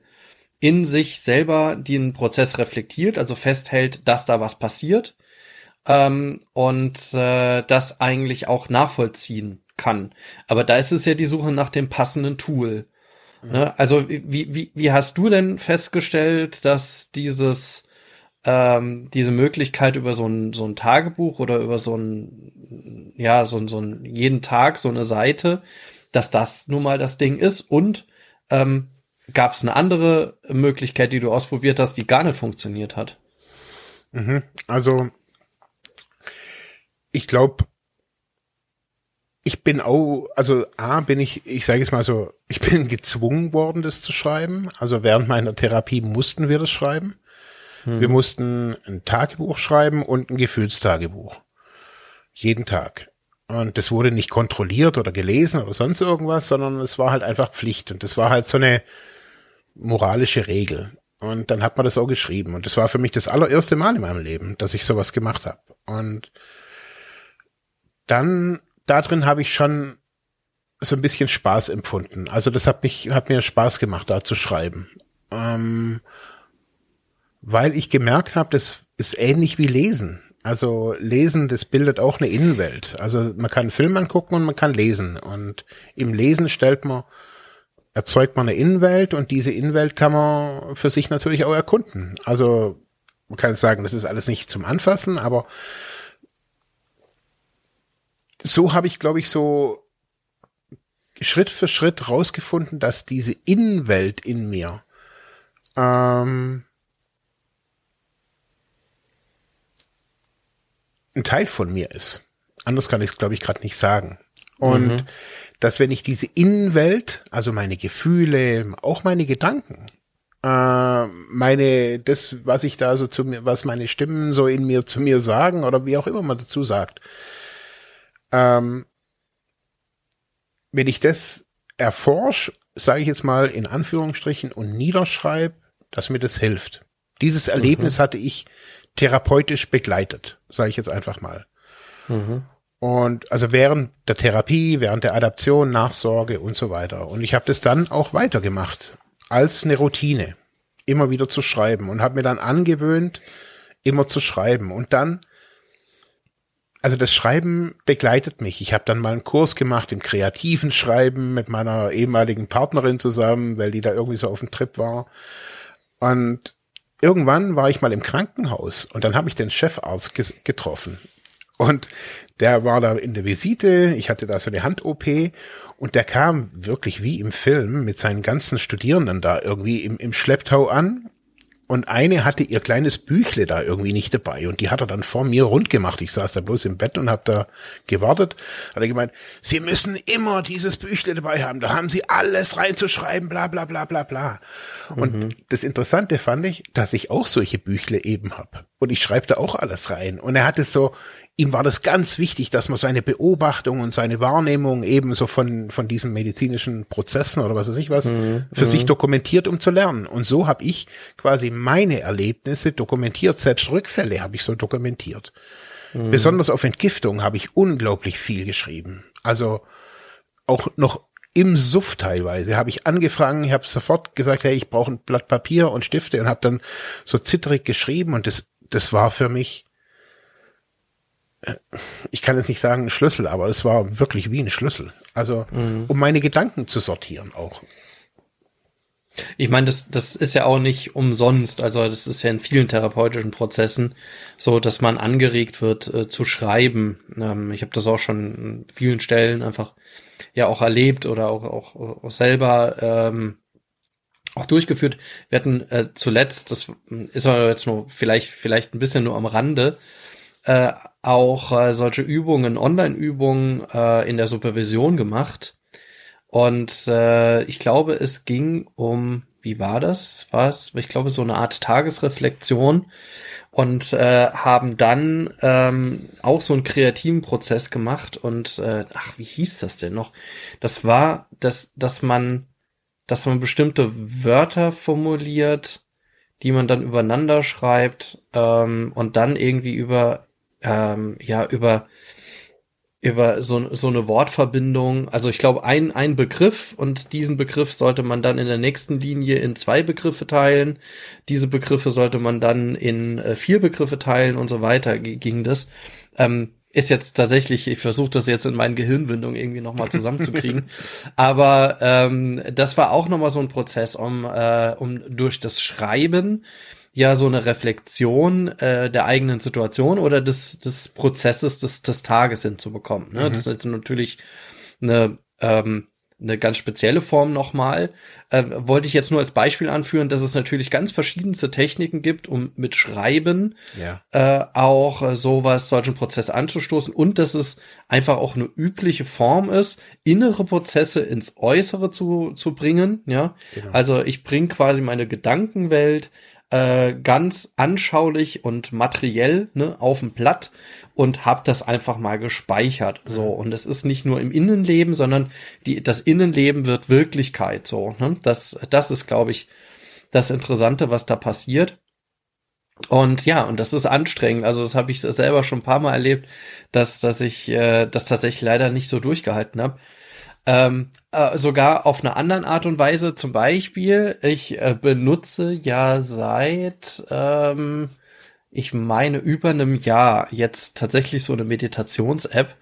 in sich selber den Prozess reflektiert, also festhält, dass da was passiert ähm, und äh, das eigentlich auch nachvollziehen kann. Aber da ist es ja die Suche nach dem passenden Tool. Ne? Also wie, wie, wie hast du denn festgestellt, dass dieses ähm, diese Möglichkeit über so ein, so ein Tagebuch oder über so ein, ja, so, so ein, jeden Tag so eine Seite, dass das nun mal das Ding ist und ähm, gab es eine andere Möglichkeit, die du ausprobiert hast, die gar nicht funktioniert hat? Mhm. Also ich glaube, ich bin auch, also A, bin ich, ich sage es mal so, ich bin gezwungen worden, das zu schreiben. Also während meiner Therapie mussten wir das schreiben. Hm. Wir mussten ein Tagebuch schreiben und ein Gefühlstagebuch. Jeden Tag. Und das wurde nicht kontrolliert oder gelesen oder sonst irgendwas, sondern es war halt einfach Pflicht. Und das war halt so eine moralische Regel. Und dann hat man das auch geschrieben. Und das war für mich das allererste Mal in meinem Leben, dass ich sowas gemacht habe. Und dann, da drin habe ich schon so ein bisschen Spaß empfunden. Also das hat mich, hat mir Spaß gemacht, da zu schreiben. Ähm, weil ich gemerkt habe, das ist ähnlich wie Lesen. Also Lesen, das bildet auch eine Innenwelt. Also man kann einen Film angucken und man kann lesen. Und im Lesen stellt man erzeugt man eine Innenwelt und diese Innenwelt kann man für sich natürlich auch erkunden. Also man kann sagen, das ist alles nicht zum Anfassen, aber so habe ich, glaube ich, so Schritt für Schritt rausgefunden, dass diese Innenwelt in mir ähm, ein Teil von mir ist. Anders kann ich es, glaube ich, gerade nicht sagen. Und mhm. dass wenn ich diese Innenwelt, also meine Gefühle, auch meine Gedanken, äh, meine, das, was ich da so zu mir, was meine Stimmen so in mir zu mir sagen oder wie auch immer man dazu sagt, ähm, wenn ich das erforsche, sage ich jetzt mal in Anführungsstrichen und niederschreibe, dass mir das hilft. Dieses Erlebnis mhm. hatte ich therapeutisch begleitet, sage ich jetzt einfach mal. Mhm. Und also während der Therapie, während der Adaption, Nachsorge und so weiter. Und ich habe das dann auch weitergemacht als eine Routine, immer wieder zu schreiben und habe mir dann angewöhnt, immer zu schreiben. Und dann also das Schreiben begleitet mich. Ich habe dann mal einen Kurs gemacht im kreativen Schreiben mit meiner ehemaligen Partnerin zusammen, weil die da irgendwie so auf dem Trip war. Und irgendwann war ich mal im Krankenhaus und dann habe ich den Chefarzt getroffen. Und der war da in der Visite, ich hatte da so eine Hand-OP und der kam wirklich wie im Film mit seinen ganzen Studierenden da irgendwie im, im Schlepptau an und eine hatte ihr kleines Büchle da irgendwie nicht dabei und die hat er dann vor mir rund gemacht. Ich saß da bloß im Bett und habe da gewartet. Hat er gemeint, Sie müssen immer dieses Büchle dabei haben. Da haben Sie alles reinzuschreiben, bla bla bla bla bla. Und mhm. das Interessante fand ich, dass ich auch solche Büchle eben hab Und ich schreibe da auch alles rein. Und er hat es so ihm war das ganz wichtig, dass man seine Beobachtung und seine Wahrnehmung ebenso von, von diesen medizinischen Prozessen oder was weiß ich was mhm. für mhm. sich dokumentiert, um zu lernen. Und so habe ich quasi meine Erlebnisse dokumentiert, selbst Rückfälle habe ich so dokumentiert. Mhm. Besonders auf Entgiftung habe ich unglaublich viel geschrieben. Also auch noch im Suff teilweise habe ich angefangen, ich habe sofort gesagt, hey, ich brauche ein Blatt Papier und Stifte und habe dann so zitterig geschrieben und das das war für mich ich kann jetzt nicht sagen ein Schlüssel, aber es war wirklich wie ein Schlüssel. Also, mhm. um meine Gedanken zu sortieren auch. Ich meine, das, das ist ja auch nicht umsonst. Also, das ist ja in vielen therapeutischen Prozessen so, dass man angeregt wird äh, zu schreiben. Ähm, ich habe das auch schon in vielen Stellen einfach ja auch erlebt oder auch, auch, auch selber ähm, auch durchgeführt. Wir hatten äh, zuletzt, das ist aber jetzt nur vielleicht, vielleicht ein bisschen nur am Rande, äh, auch äh, solche Übungen, Online-Übungen äh, in der Supervision gemacht. Und äh, ich glaube, es ging um, wie war das? War es, ich glaube, so eine Art Tagesreflexion und äh, haben dann ähm, auch so einen kreativen Prozess gemacht und äh, ach, wie hieß das denn noch? Das war, dass, dass man, dass man bestimmte Wörter formuliert, die man dann übereinander schreibt ähm, und dann irgendwie über ähm, ja über über so, so eine Wortverbindung, also ich glaube ein, ein Begriff und diesen Begriff sollte man dann in der nächsten Linie in zwei Begriffe teilen. Diese Begriffe sollte man dann in äh, vier Begriffe teilen und so weiter ging das. Ähm, ist jetzt tatsächlich, ich versuche das jetzt in meinen Gehirnwindungen irgendwie nochmal zusammenzukriegen. Aber ähm, das war auch nochmal so ein Prozess, um, äh, um durch das Schreiben ja so eine Reflexion äh, der eigenen Situation oder des, des Prozesses des, des Tages hinzubekommen. Ne? Mhm. Das ist jetzt natürlich eine, ähm, eine ganz spezielle Form nochmal. Äh, wollte ich jetzt nur als Beispiel anführen, dass es natürlich ganz verschiedenste Techniken gibt, um mit Schreiben ja. äh, auch äh, sowas, solchen Prozess anzustoßen und dass es einfach auch eine übliche Form ist, innere Prozesse ins Äußere zu, zu bringen. Ja, genau. also ich bringe quasi meine Gedankenwelt äh, ganz anschaulich und materiell ne, auf dem Blatt und habe das einfach mal gespeichert. So und es ist nicht nur im Innenleben, sondern die das Innenleben wird Wirklichkeit. So, ne? das das ist, glaube ich, das Interessante, was da passiert. Und ja, und das ist anstrengend. Also das habe ich selber schon ein paar Mal erlebt, dass dass ich äh, das tatsächlich leider nicht so durchgehalten habe. Ähm, äh, sogar auf eine anderen Art und Weise. Zum Beispiel, ich äh, benutze ja seit, ähm, ich meine, über einem Jahr jetzt tatsächlich so eine Meditations-App,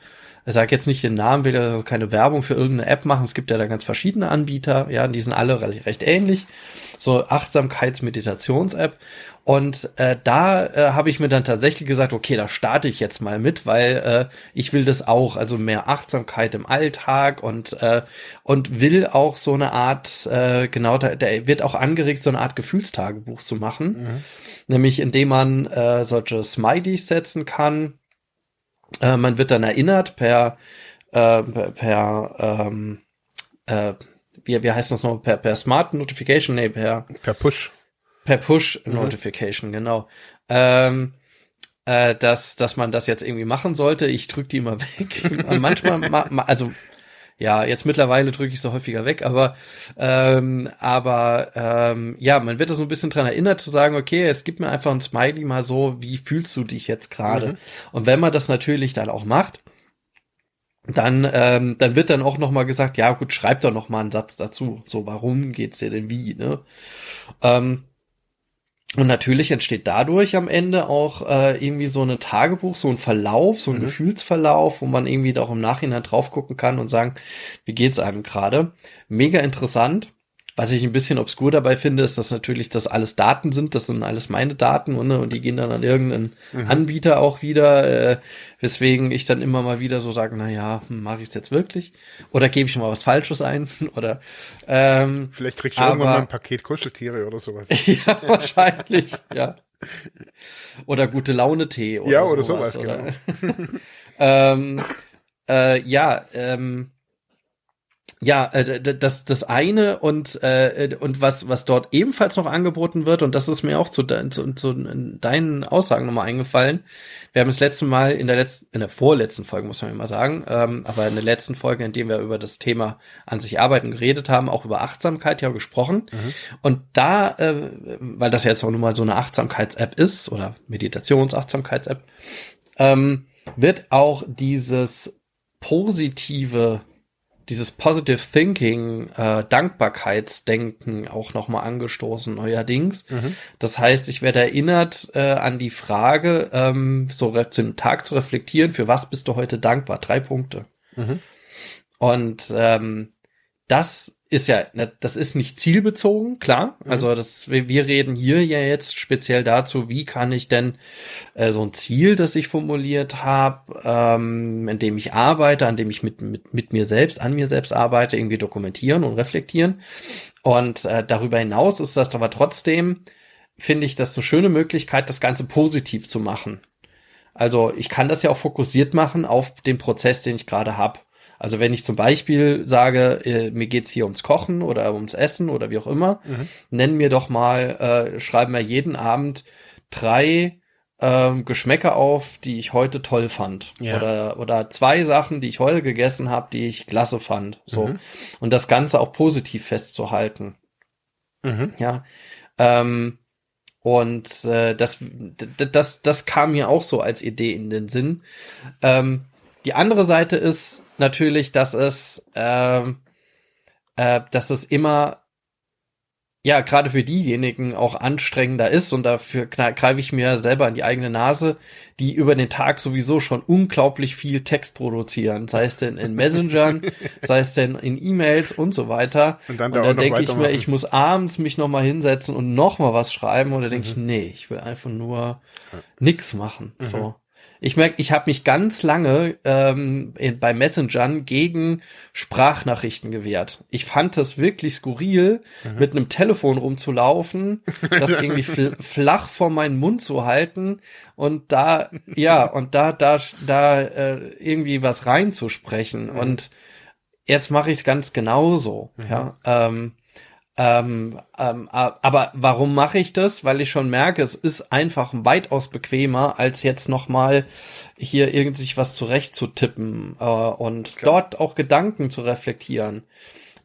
ich sage jetzt nicht den Namen, will ja keine Werbung für irgendeine App machen. Es gibt ja da ganz verschiedene Anbieter, ja, die sind alle recht ähnlich. So Achtsamkeits-Meditations-App. Und äh, da äh, habe ich mir dann tatsächlich gesagt, okay, da starte ich jetzt mal mit, weil äh, ich will das auch, also mehr Achtsamkeit im Alltag und äh, und will auch so eine Art, äh, genau, da, der wird auch angeregt, so eine Art Gefühlstagebuch zu machen, mhm. nämlich indem man äh, solche Smileys setzen kann. Äh, man wird dann erinnert per äh, per, per ähm, äh, wie, wie heißt das noch, per, per Smart Notification, nee, per, per Push. Per Push Notification, mhm. genau. Ähm, äh, dass, dass man das jetzt irgendwie machen sollte. Ich drücke die immer weg. Manchmal, ma, ma, also ja, jetzt mittlerweile drücke ich sie häufiger weg, aber ähm, aber ähm, ja, man wird da so ein bisschen dran erinnert zu sagen, okay, es gibt mir einfach ein Smiley mal so, wie fühlst du dich jetzt gerade? Mhm. Und wenn man das natürlich dann auch macht, dann ähm, dann wird dann auch noch mal gesagt, ja gut, schreib doch noch mal einen Satz dazu, so warum geht's dir denn wie, ne? Ähm, und natürlich entsteht dadurch am Ende auch äh, irgendwie so eine Tagebuch, so ein Verlauf, so ein mhm. Gefühlsverlauf, wo man irgendwie auch im Nachhinein drauf gucken kann und sagen, wie geht's einem gerade. Mega interessant. Was ich ein bisschen obskur dabei finde, ist, dass natürlich das alles Daten sind. Das sind alles meine Daten und, ne, und die gehen dann an irgendeinen mhm. Anbieter auch wieder. Äh, weswegen ich dann immer mal wieder so sage, na ja, hm, mache ich es jetzt wirklich? Oder gebe ich mal was Falsches ein? Oder ähm, vielleicht kriegst du aber, irgendwann mal ein Paket Kuscheltiere oder sowas. ja, wahrscheinlich, ja. Oder gute Laune Tee oder Ja, oder sowas, sowas genau. ähm, äh, ja, ähm, ja, äh, das, das eine und, äh, und was, was dort ebenfalls noch angeboten wird, und das ist mir auch zu, zu, zu deinen Aussagen nochmal eingefallen. Wir haben das letzte Mal in der letzten, in der vorletzten Folge, muss man immer sagen, ähm, aber in der letzten Folge, in dem wir über das Thema an sich arbeiten geredet haben, auch über Achtsamkeit ja gesprochen. Mhm. Und da, äh, weil das ja jetzt auch nun mal so eine Achtsamkeits-App ist, oder Meditations-Achtsamkeits-App, ähm, wird auch dieses positive dieses Positive Thinking, äh, Dankbarkeitsdenken auch nochmal angestoßen, neuerdings. Mhm. Das heißt, ich werde erinnert äh, an die Frage, ähm, so zum Tag zu reflektieren, für was bist du heute dankbar? Drei Punkte. Mhm. Und ähm, das ist ja, ne, das ist nicht zielbezogen, klar. Mhm. Also das, wir reden hier ja jetzt speziell dazu, wie kann ich denn äh, so ein Ziel, das ich formuliert habe, ähm, in dem ich arbeite, an dem ich mit, mit, mit mir selbst, an mir selbst arbeite, irgendwie dokumentieren und reflektieren. Und äh, darüber hinaus ist das aber trotzdem, finde ich, das eine schöne Möglichkeit, das Ganze positiv zu machen. Also ich kann das ja auch fokussiert machen auf den Prozess, den ich gerade habe. Also wenn ich zum Beispiel sage, äh, mir geht's hier ums Kochen oder ums Essen oder wie auch immer, mhm. nennen mir doch mal, äh, schreiben wir jeden Abend drei ähm, Geschmäcker auf, die ich heute toll fand. Ja. Oder, oder zwei Sachen, die ich heute gegessen habe, die ich klasse fand. So. Mhm. Und das Ganze auch positiv festzuhalten. Mhm. Ja. Ähm, und äh, das, das, das kam mir auch so als Idee in den Sinn. Ähm, die andere Seite ist, natürlich, dass es, ähm, äh, dass es immer ja, gerade für diejenigen auch anstrengender ist und dafür greife ich mir selber in die eigene Nase, die über den Tag sowieso schon unglaublich viel Text produzieren, sei es denn in Messengern, sei es denn in E-Mails und so weiter. Und dann, und dann denke ich mir, ich muss abends mich noch mal hinsetzen und noch mal was schreiben und dann denke mhm. ich, nee, ich will einfach nur nix machen, mhm. so. Ich merke, ich habe mich ganz lange ähm, in, bei Messengern gegen Sprachnachrichten gewehrt. Ich fand das wirklich skurril, mhm. mit einem Telefon rumzulaufen, das irgendwie fl flach vor meinen Mund zu halten und da, ja, und da, da, da äh, irgendwie was reinzusprechen. Mhm. Und jetzt mache ich es ganz genauso. Mhm. Ja. Ähm, ähm, ähm, aber warum mache ich das? Weil ich schon merke, es ist einfach weitaus bequemer, als jetzt nochmal hier irgendwie was zurechtzutippen äh, und Klar. dort auch Gedanken zu reflektieren.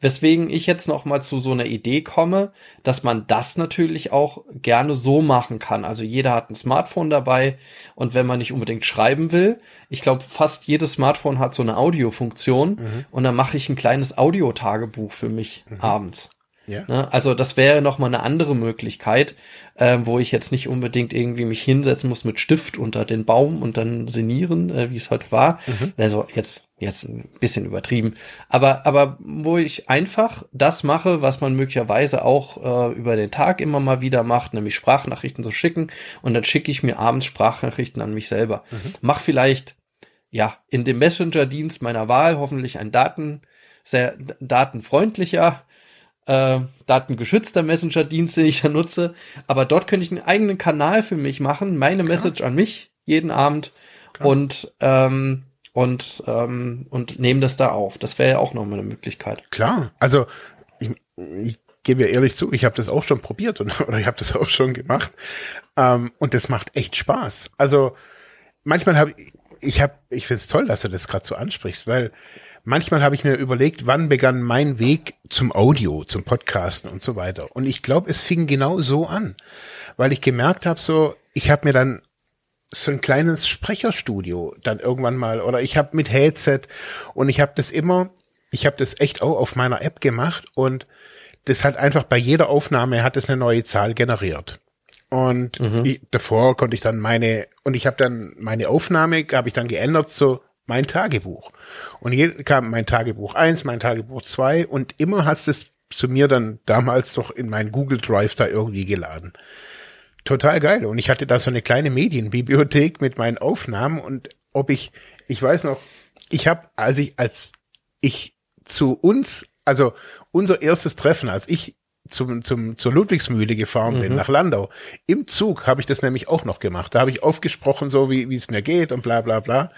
Weswegen ich jetzt nochmal zu so einer Idee komme, dass man das natürlich auch gerne so machen kann. Also jeder hat ein Smartphone dabei und wenn man nicht unbedingt schreiben will, ich glaube, fast jedes Smartphone hat so eine Audiofunktion mhm. und dann mache ich ein kleines Audiotagebuch für mich mhm. abends. Ja. Ne? Also das wäre noch mal eine andere Möglichkeit, äh, wo ich jetzt nicht unbedingt irgendwie mich hinsetzen muss mit Stift unter den Baum und dann sinnieren, äh, wie es heute war. Mhm. Also jetzt jetzt ein bisschen übertrieben, aber aber wo ich einfach das mache, was man möglicherweise auch äh, über den Tag immer mal wieder macht, nämlich Sprachnachrichten zu schicken und dann schicke ich mir abends Sprachnachrichten an mich selber. Mhm. Mach vielleicht ja in dem Messenger-Dienst meiner Wahl hoffentlich ein Daten sehr datenfreundlicher äh, datengeschützter Messenger-Dienst, den ich da nutze. Aber dort könnte ich einen eigenen Kanal für mich machen, meine Klar. Message an mich jeden Abend Klar. und ähm, und ähm, und nehme das da auf. Das wäre ja auch nochmal eine Möglichkeit. Klar, also ich, ich gebe ja ehrlich zu, ich habe das auch schon probiert und, oder ich habe das auch schon gemacht ähm, und das macht echt Spaß. Also manchmal habe ich, ich habe, ich finde es toll, dass du das gerade so ansprichst, weil manchmal habe ich mir überlegt, wann begann mein Weg zum Audio, zum Podcasten und so weiter. Und ich glaube, es fing genau so an, weil ich gemerkt habe, so, ich habe mir dann so ein kleines Sprecherstudio dann irgendwann mal oder ich habe mit Headset und ich habe das immer, ich habe das echt auch auf meiner App gemacht und das hat einfach bei jeder Aufnahme hat es eine neue Zahl generiert. Und mhm. ich, davor konnte ich dann meine und ich habe dann meine Aufnahme habe ich dann geändert so mein Tagebuch. Und hier kam mein Tagebuch eins, mein Tagebuch zwei und immer hast es zu mir dann damals doch in meinen Google Drive da irgendwie geladen. Total geil. Und ich hatte da so eine kleine Medienbibliothek mit meinen Aufnahmen und ob ich, ich weiß noch, ich habe, als ich, als ich zu uns, also unser erstes Treffen, als ich zum, zum, zur Ludwigsmühle gefahren mhm. bin, nach Landau. Im Zug habe ich das nämlich auch noch gemacht. Da habe ich aufgesprochen, so wie wie es mir geht und bla bla bla.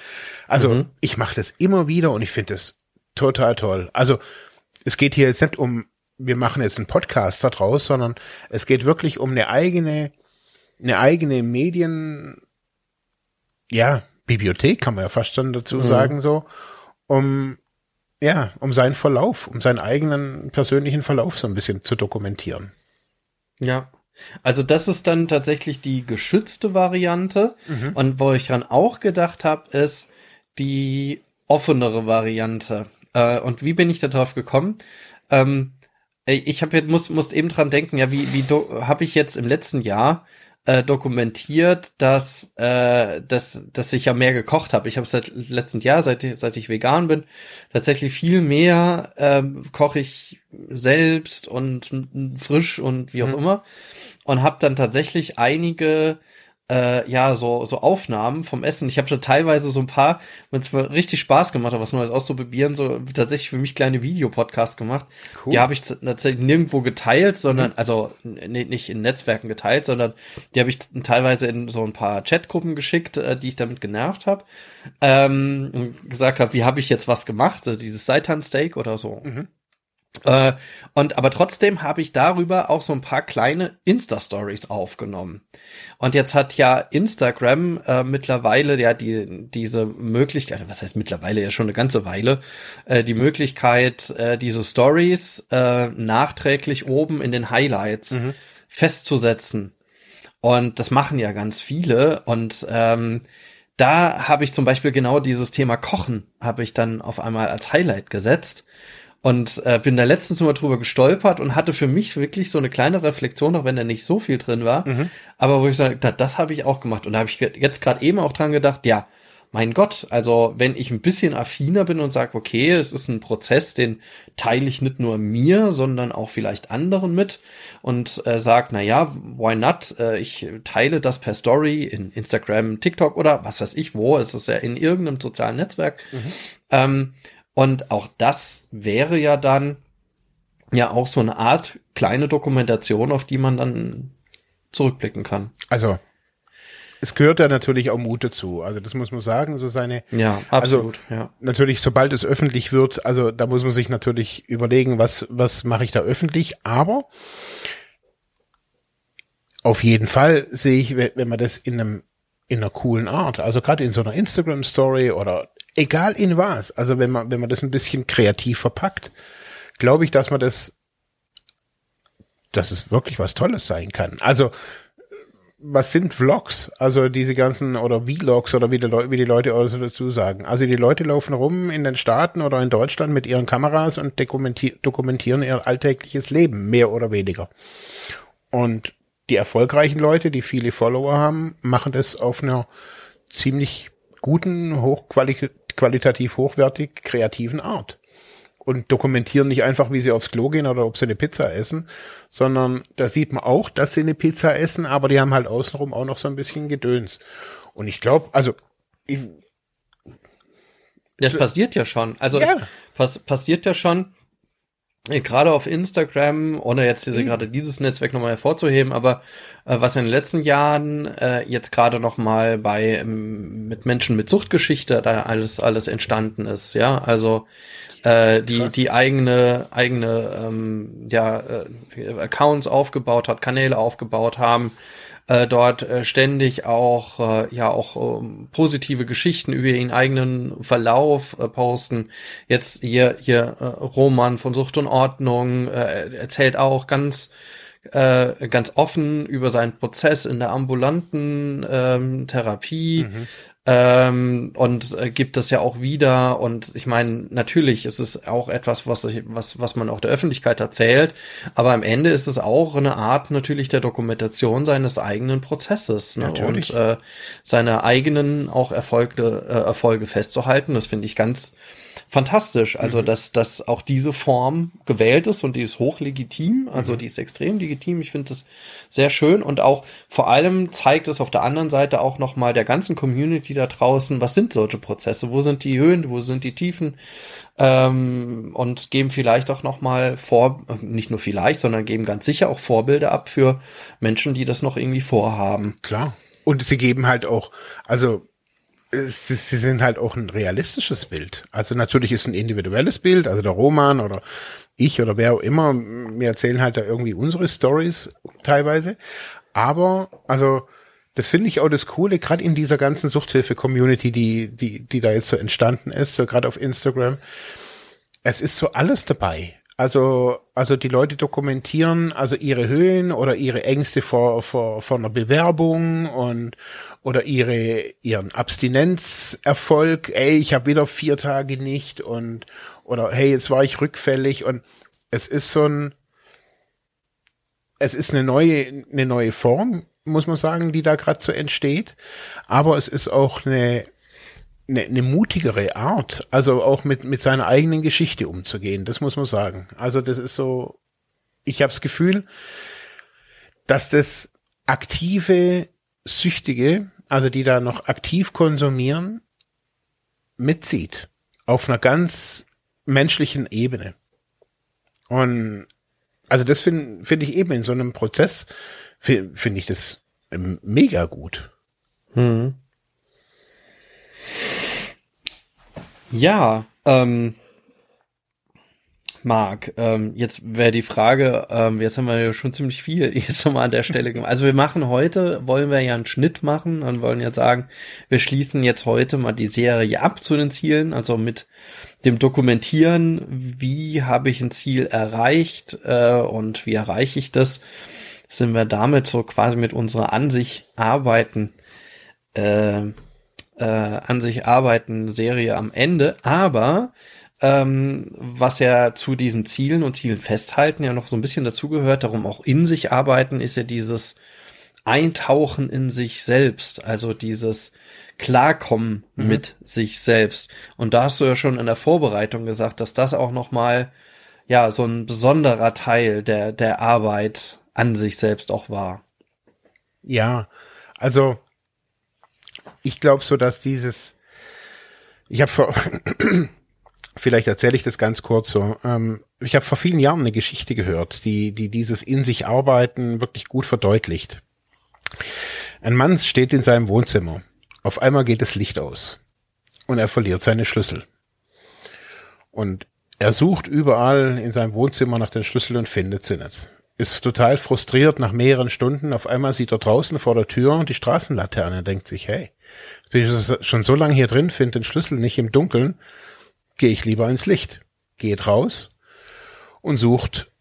Also mhm. ich mache das immer wieder und ich finde das total toll. Also es geht hier jetzt nicht um, wir machen jetzt einen Podcast da draus, sondern es geht wirklich um eine eigene, eine eigene Medien, ja, Bibliothek kann man ja fast schon dazu mhm. sagen, so, um ja, um seinen Verlauf, um seinen eigenen persönlichen Verlauf so ein bisschen zu dokumentieren. Ja. Also das ist dann tatsächlich die geschützte Variante. Mhm. Und wo ich dann auch gedacht habe, ist die offenere Variante. Äh, und wie bin ich da drauf gekommen? Ähm, ich habe jetzt muss muss eben dran denken, ja, wie wie habe ich jetzt im letzten Jahr äh, dokumentiert, dass, äh, dass, dass ich ja mehr gekocht habe. Ich habe seit letztem Jahr, seit, seit ich vegan bin, tatsächlich viel mehr ähm, koche ich selbst und frisch und wie auch mhm. immer. Und habe dann tatsächlich einige äh, ja, so, so Aufnahmen vom Essen. Ich habe schon teilweise so ein paar, wenn es mir richtig Spaß gemacht hat, was Neues auszuprobieren, so tatsächlich für mich kleine Videopodcasts gemacht. Cool. Die habe ich tatsächlich nirgendwo geteilt, sondern, mhm. also nicht in Netzwerken geteilt, sondern die habe ich teilweise in so ein paar Chatgruppen geschickt, äh, die ich damit genervt habe. Ähm, und gesagt habe, wie habe ich jetzt was gemacht, also dieses Seitan-Steak oder so. Mhm. Äh, und aber trotzdem habe ich darüber auch so ein paar kleine Insta-Stories aufgenommen. Und jetzt hat ja Instagram äh, mittlerweile ja die diese Möglichkeit, was heißt mittlerweile ja schon eine ganze Weile, äh, die Möglichkeit, äh, diese Stories äh, nachträglich oben in den Highlights mhm. festzusetzen. Und das machen ja ganz viele. Und ähm, da habe ich zum Beispiel genau dieses Thema Kochen habe ich dann auf einmal als Highlight gesetzt und äh, bin da letztens mal drüber gestolpert und hatte für mich wirklich so eine kleine Reflexion, auch wenn da nicht so viel drin war. Mhm. Aber wo ich sage, das, das habe ich auch gemacht. Und da habe ich jetzt gerade eben auch dran gedacht, ja, mein Gott, also wenn ich ein bisschen affiner bin und sage, okay, es ist ein Prozess, den teile ich nicht nur mir, sondern auch vielleicht anderen mit und äh, sage, na ja, why not? Äh, ich teile das per Story in Instagram, TikTok oder was weiß ich wo. Es ist ja in irgendeinem sozialen Netzwerk. Mhm. Ähm, und auch das wäre ja dann ja auch so eine Art kleine Dokumentation, auf die man dann zurückblicken kann. Also es gehört da natürlich auch Mut dazu. Also das muss man sagen, so seine. Ja, absolut. Also, ja. Natürlich, sobald es öffentlich wird, also da muss man sich natürlich überlegen, was was mache ich da öffentlich. Aber auf jeden Fall sehe ich, wenn man das in einem in einer coolen Art, also gerade in so einer Instagram Story oder egal in was. Also wenn man, wenn man das ein bisschen kreativ verpackt, glaube ich, dass man das, dass es wirklich was Tolles sein kann. Also was sind Vlogs? Also diese ganzen, oder Vlogs oder wie die, Leu wie die Leute also dazu sagen. Also die Leute laufen rum in den Staaten oder in Deutschland mit ihren Kameras und dokumentier dokumentieren ihr alltägliches Leben, mehr oder weniger. Und die erfolgreichen Leute, die viele Follower haben, machen das auf einer ziemlich guten, hochqualitativ hochwertig kreativen Art und dokumentieren nicht einfach, wie sie aufs Klo gehen oder ob sie eine Pizza essen, sondern da sieht man auch, dass sie eine Pizza essen, aber die haben halt außenrum auch noch so ein bisschen Gedöns. Und ich glaube, also ich, das passiert ja schon. Also ja. pass passiert ja schon. Gerade auf Instagram, ohne jetzt diese, mhm. gerade dieses Netzwerk nochmal hervorzuheben, aber äh, was in den letzten Jahren äh, jetzt gerade nochmal bei ähm, mit Menschen mit Suchtgeschichte da alles alles entstanden ist, ja, also äh, die Krass. die eigene eigene ähm, ja äh, Accounts aufgebaut hat, Kanäle aufgebaut haben, äh, dort äh, ständig auch äh, ja auch ähm, positive Geschichten über ihren eigenen Verlauf äh, posten. Jetzt hier hier äh, Roman von Sucht und Ordnung äh, erzählt auch ganz äh, ganz offen über seinen Prozess in der ambulanten ähm, Therapie. Mhm ähm, und äh, gibt es ja auch wieder. Und ich meine, natürlich ist es auch etwas, was, was, was man auch der Öffentlichkeit erzählt, aber am Ende ist es auch eine Art natürlich der Dokumentation seines eigenen Prozesses ne? und äh, seine eigenen auch Erfolge, äh, Erfolge festzuhalten. Das finde ich ganz fantastisch. Also, mhm. dass, dass auch diese Form gewählt ist und die ist hochlegitim. Also, mhm. die ist extrem legitim. Ich finde es sehr schön und auch vor allem zeigt es auf der anderen Seite auch nochmal der ganzen Community da draußen, was sind solche Prozesse? Wo sind die Höhen? Wo sind die Tiefen? Ähm, und geben vielleicht auch nochmal vor, nicht nur vielleicht, sondern geben ganz sicher auch Vorbilder ab für Menschen, die das noch irgendwie vorhaben. Klar. Und sie geben halt auch, also sie, sie sind halt auch ein realistisches Bild. Also natürlich ist ein individuelles Bild, also der Roman oder ich oder wer auch immer, wir erzählen halt da irgendwie unsere Stories teilweise. Aber, also, das finde ich auch das Coole, gerade in dieser ganzen Suchthilfe-Community, die, die, die da jetzt so entstanden ist, so gerade auf Instagram. Es ist so alles dabei. Also, also die Leute dokumentieren also ihre Höhen oder ihre Ängste vor, vor, vor einer Bewerbung und oder ihre ihren Abstinenzerfolg. Ey, ich habe wieder vier Tage nicht und oder hey, jetzt war ich rückfällig und es ist so ein es ist eine neue eine neue Form, muss man sagen, die da gerade so entsteht. Aber es ist auch eine eine, eine mutigere Art, also auch mit, mit seiner eigenen Geschichte umzugehen, das muss man sagen. Also das ist so, ich habe das Gefühl, dass das aktive Süchtige, also die da noch aktiv konsumieren, mitzieht. Auf einer ganz menschlichen Ebene. Und also das finde find ich eben in so einem Prozess, finde find ich das mega gut. Mhm. Ja, ähm, Marc, ähm, jetzt wäre die Frage, ähm, jetzt haben wir ja schon ziemlich viel jetzt nochmal an der Stelle gemacht. Also wir machen heute, wollen wir ja einen Schnitt machen und wollen jetzt sagen, wir schließen jetzt heute mal die Serie ab zu den Zielen, also mit dem Dokumentieren, wie habe ich ein Ziel erreicht äh, und wie erreiche ich das, sind wir damit so quasi mit unserer Ansicht arbeiten äh, äh, an sich arbeiten Serie am Ende, aber ähm, was ja zu diesen Zielen und Zielen festhalten ja noch so ein bisschen dazugehört, darum auch in sich arbeiten, ist ja dieses Eintauchen in sich selbst, also dieses Klarkommen mhm. mit sich selbst. Und da hast du ja schon in der Vorbereitung gesagt, dass das auch noch mal ja so ein besonderer Teil der der Arbeit an sich selbst auch war. Ja, also ich glaube so, dass dieses, ich habe vor, vielleicht erzähle ich das ganz kurz so. Ähm, ich habe vor vielen Jahren eine Geschichte gehört, die, die dieses in sich arbeiten wirklich gut verdeutlicht. Ein Mann steht in seinem Wohnzimmer. Auf einmal geht das Licht aus und er verliert seine Schlüssel. Und er sucht überall in seinem Wohnzimmer nach den Schlüssel und findet sie nicht ist total frustriert nach mehreren Stunden. Auf einmal sieht er draußen vor der Tür die Straßenlaterne, denkt sich, hey, bin ich schon so lange hier drin, finde den Schlüssel nicht im Dunkeln, gehe ich lieber ins Licht. Geht raus und sucht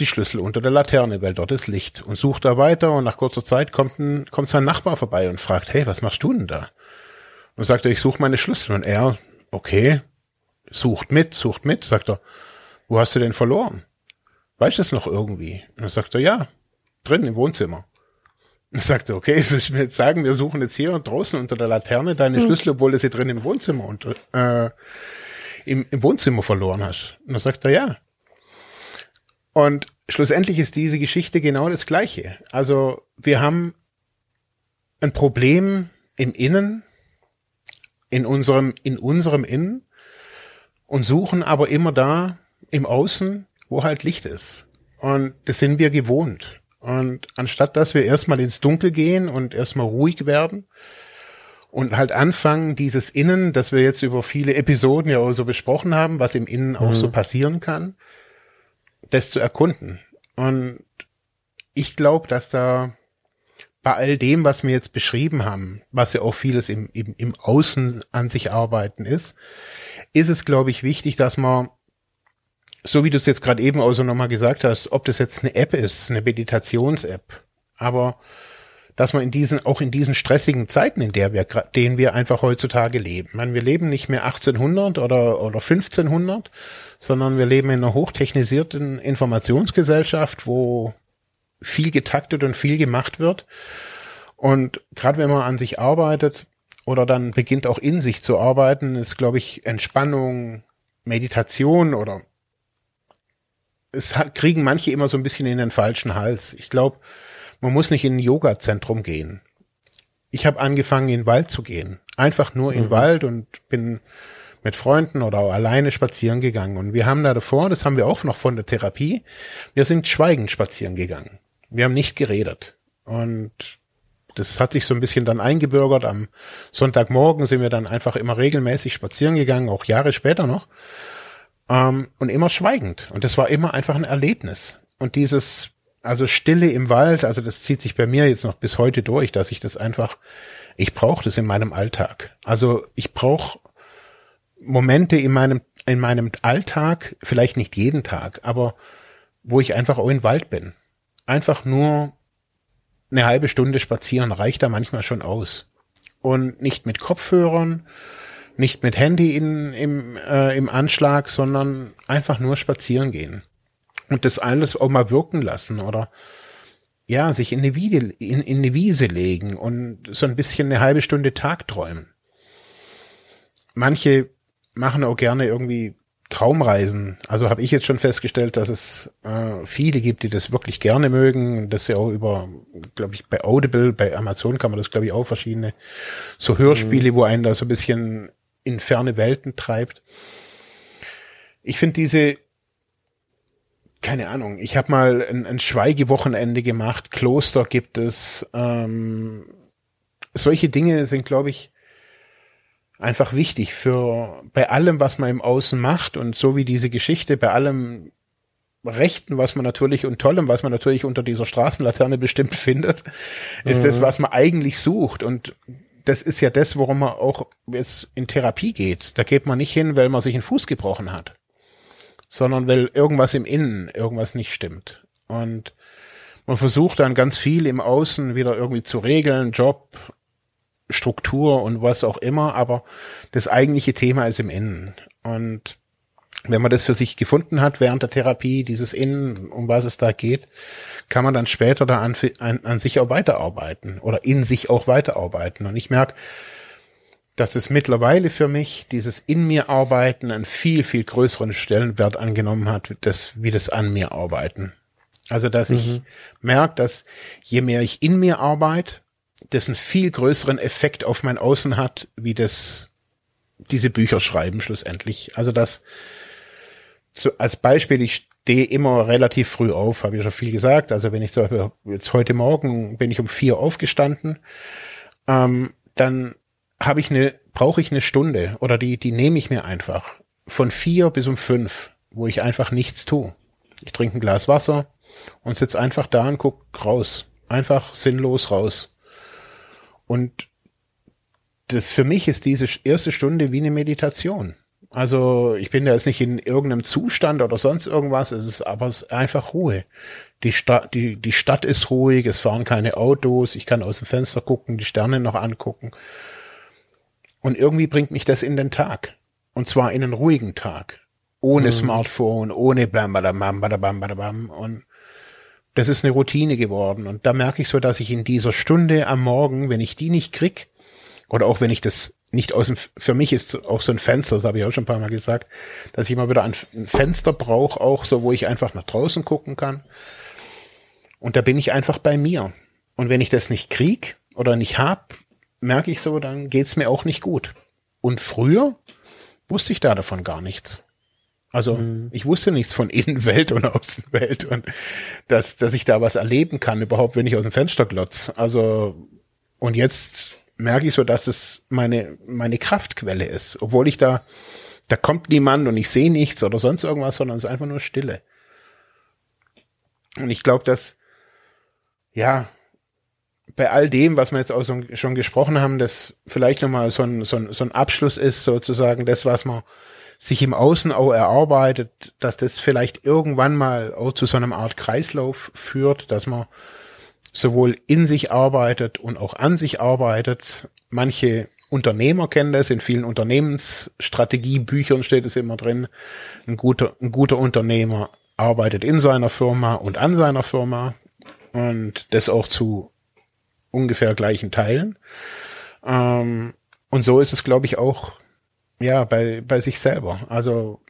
die Schlüssel unter der Laterne, weil dort ist Licht und sucht da weiter und nach kurzer Zeit kommt ein, kommt sein Nachbar vorbei und fragt, hey, was machst du denn da? Und sagt er, ich suche meine Schlüssel und er, okay, sucht mit, sucht mit, sagt er, wo hast du denn verloren? Weißt du es noch irgendwie? Und dann sagt er, ja, drin im Wohnzimmer. Und sagt er, okay, willst du mir jetzt sagen, wir suchen jetzt hier draußen unter der Laterne deine hm. Schlüssel, obwohl du sie drin im Wohnzimmer unter, äh, im, im Wohnzimmer verloren hast? Und dann sagt er, ja. Und schlussendlich ist diese Geschichte genau das Gleiche. Also wir haben ein Problem im Innen, in unserem, in unserem Innen und suchen aber immer da im Außen, wo halt Licht ist. Und das sind wir gewohnt. Und anstatt dass wir erstmal ins Dunkel gehen und erstmal ruhig werden und halt anfangen, dieses Innen, das wir jetzt über viele Episoden ja auch so besprochen haben, was im Innen auch so mhm. passieren kann, das zu erkunden. Und ich glaube, dass da bei all dem, was wir jetzt beschrieben haben, was ja auch vieles im, im, im Außen an sich arbeiten ist, ist es, glaube ich, wichtig, dass man, so wie du es jetzt gerade eben auch so nochmal gesagt hast, ob das jetzt eine App ist, eine Meditations-App, aber dass man in diesen, auch in diesen stressigen Zeiten, in der wir, denen wir einfach heutzutage leben. Ich meine, wir leben nicht mehr 1800 oder, oder 1500, sondern wir leben in einer hochtechnisierten Informationsgesellschaft, wo viel getaktet und viel gemacht wird. Und gerade wenn man an sich arbeitet oder dann beginnt auch in sich zu arbeiten, ist, glaube ich, Entspannung, Meditation oder es hat, kriegen manche immer so ein bisschen in den falschen Hals. Ich glaube, man muss nicht in ein Yoga-Zentrum gehen. Ich habe angefangen, in den Wald zu gehen. Einfach nur mhm. in den Wald und bin mit Freunden oder auch alleine spazieren gegangen. Und wir haben da davor, das haben wir auch noch von der Therapie, wir sind schweigend spazieren gegangen. Wir haben nicht geredet. Und das hat sich so ein bisschen dann eingebürgert. Am Sonntagmorgen sind wir dann einfach immer regelmäßig spazieren gegangen, auch Jahre später noch. Ähm, und immer schweigend. Und das war immer einfach ein Erlebnis. Und dieses also Stille im Wald, also das zieht sich bei mir jetzt noch bis heute durch, dass ich das einfach, ich brauche das in meinem Alltag. Also ich brauche Momente in meinem, in meinem Alltag, vielleicht nicht jeden Tag, aber wo ich einfach auch im Wald bin. Einfach nur eine halbe Stunde spazieren reicht da manchmal schon aus. Und nicht mit Kopfhörern, nicht mit Handy in, im, äh, im Anschlag, sondern einfach nur spazieren gehen und das alles auch mal wirken lassen oder ja, sich in eine, Wiese, in, in eine Wiese legen und so ein bisschen eine halbe Stunde Tag träumen. Manche machen auch gerne irgendwie Traumreisen. Also habe ich jetzt schon festgestellt, dass es äh, viele gibt, die das wirklich gerne mögen. Das ja auch über, glaube ich, bei Audible, bei Amazon kann man das, glaube ich, auch verschiedene so Hörspiele, mhm. wo einen da so ein bisschen in ferne Welten treibt. Ich finde diese keine Ahnung, ich habe mal ein, ein Schweigewochenende gemacht, Kloster gibt es. Ähm, solche Dinge sind, glaube ich, einfach wichtig für bei allem, was man im Außen macht und so wie diese Geschichte, bei allem Rechten, was man natürlich und Tollem, was man natürlich unter dieser Straßenlaterne bestimmt findet, ist mhm. das, was man eigentlich sucht. Und das ist ja das, worum man auch jetzt in Therapie geht. Da geht man nicht hin, weil man sich einen Fuß gebrochen hat sondern weil irgendwas im Innen, irgendwas nicht stimmt. Und man versucht dann ganz viel im Außen wieder irgendwie zu regeln, Job, Struktur und was auch immer, aber das eigentliche Thema ist im Innen. Und wenn man das für sich gefunden hat während der Therapie, dieses Innen, um was es da geht, kann man dann später da an, an, an sich auch weiterarbeiten oder in sich auch weiterarbeiten. Und ich merke, dass es mittlerweile für mich dieses in mir arbeiten einen viel, viel größeren Stellenwert angenommen hat, das, wie das an mir arbeiten. Also, dass mhm. ich merke, dass je mehr ich in mir arbeite, das einen viel größeren Effekt auf mein Außen hat, wie das diese Bücher schreiben schlussendlich. Also, dass so als Beispiel, ich stehe immer relativ früh auf, habe ich schon viel gesagt. Also, wenn ich zum Beispiel jetzt heute Morgen bin ich um vier aufgestanden, ähm, dann habe ich eine, brauche ich eine Stunde oder die, die nehme ich mir einfach von vier bis um fünf, wo ich einfach nichts tue. Ich trinke ein Glas Wasser und sitze einfach da und guck raus. Einfach sinnlos raus. Und das für mich ist diese erste Stunde wie eine Meditation. Also ich bin da jetzt nicht in irgendeinem Zustand oder sonst irgendwas, es ist aber es ist einfach Ruhe. Die Stadt, die, die Stadt ist ruhig, es fahren keine Autos, ich kann aus dem Fenster gucken, die Sterne noch angucken. Und irgendwie bringt mich das in den Tag. Und zwar in einen ruhigen Tag. Ohne mhm. Smartphone, ohne bam, bam, bam, bam, bam, bam. Und das ist eine Routine geworden. Und da merke ich so, dass ich in dieser Stunde am Morgen, wenn ich die nicht krieg, oder auch wenn ich das nicht aus dem, für mich ist auch so ein Fenster, das habe ich auch schon ein paar Mal gesagt, dass ich mal wieder ein Fenster brauche, auch so, wo ich einfach nach draußen gucken kann. Und da bin ich einfach bei mir. Und wenn ich das nicht krieg oder nicht hab, merke ich so, dann geht's mir auch nicht gut. Und früher wusste ich da davon gar nichts. Also mhm. ich wusste nichts von Innenwelt und Außenwelt und dass, dass ich da was erleben kann, überhaupt, wenn ich aus dem Fenster glotz. Also und jetzt merke ich so, dass es meine, meine Kraftquelle ist. Obwohl ich da, da kommt niemand und ich sehe nichts oder sonst irgendwas, sondern es ist einfach nur Stille. Und ich glaube, dass, ja, bei all dem, was wir jetzt auch so, schon gesprochen haben, das vielleicht nochmal so ein, so, ein, so ein Abschluss ist, sozusagen das, was man sich im Außen auch erarbeitet, dass das vielleicht irgendwann mal auch zu so einem Art Kreislauf führt, dass man sowohl in sich arbeitet und auch an sich arbeitet. Manche Unternehmer kennen das, in vielen Unternehmensstrategiebüchern steht es immer drin. Ein guter, ein guter Unternehmer arbeitet in seiner Firma und an seiner Firma und das auch zu ungefähr gleichen Teilen. Ähm, und so ist es, glaube ich, auch ja bei, bei sich selber. Also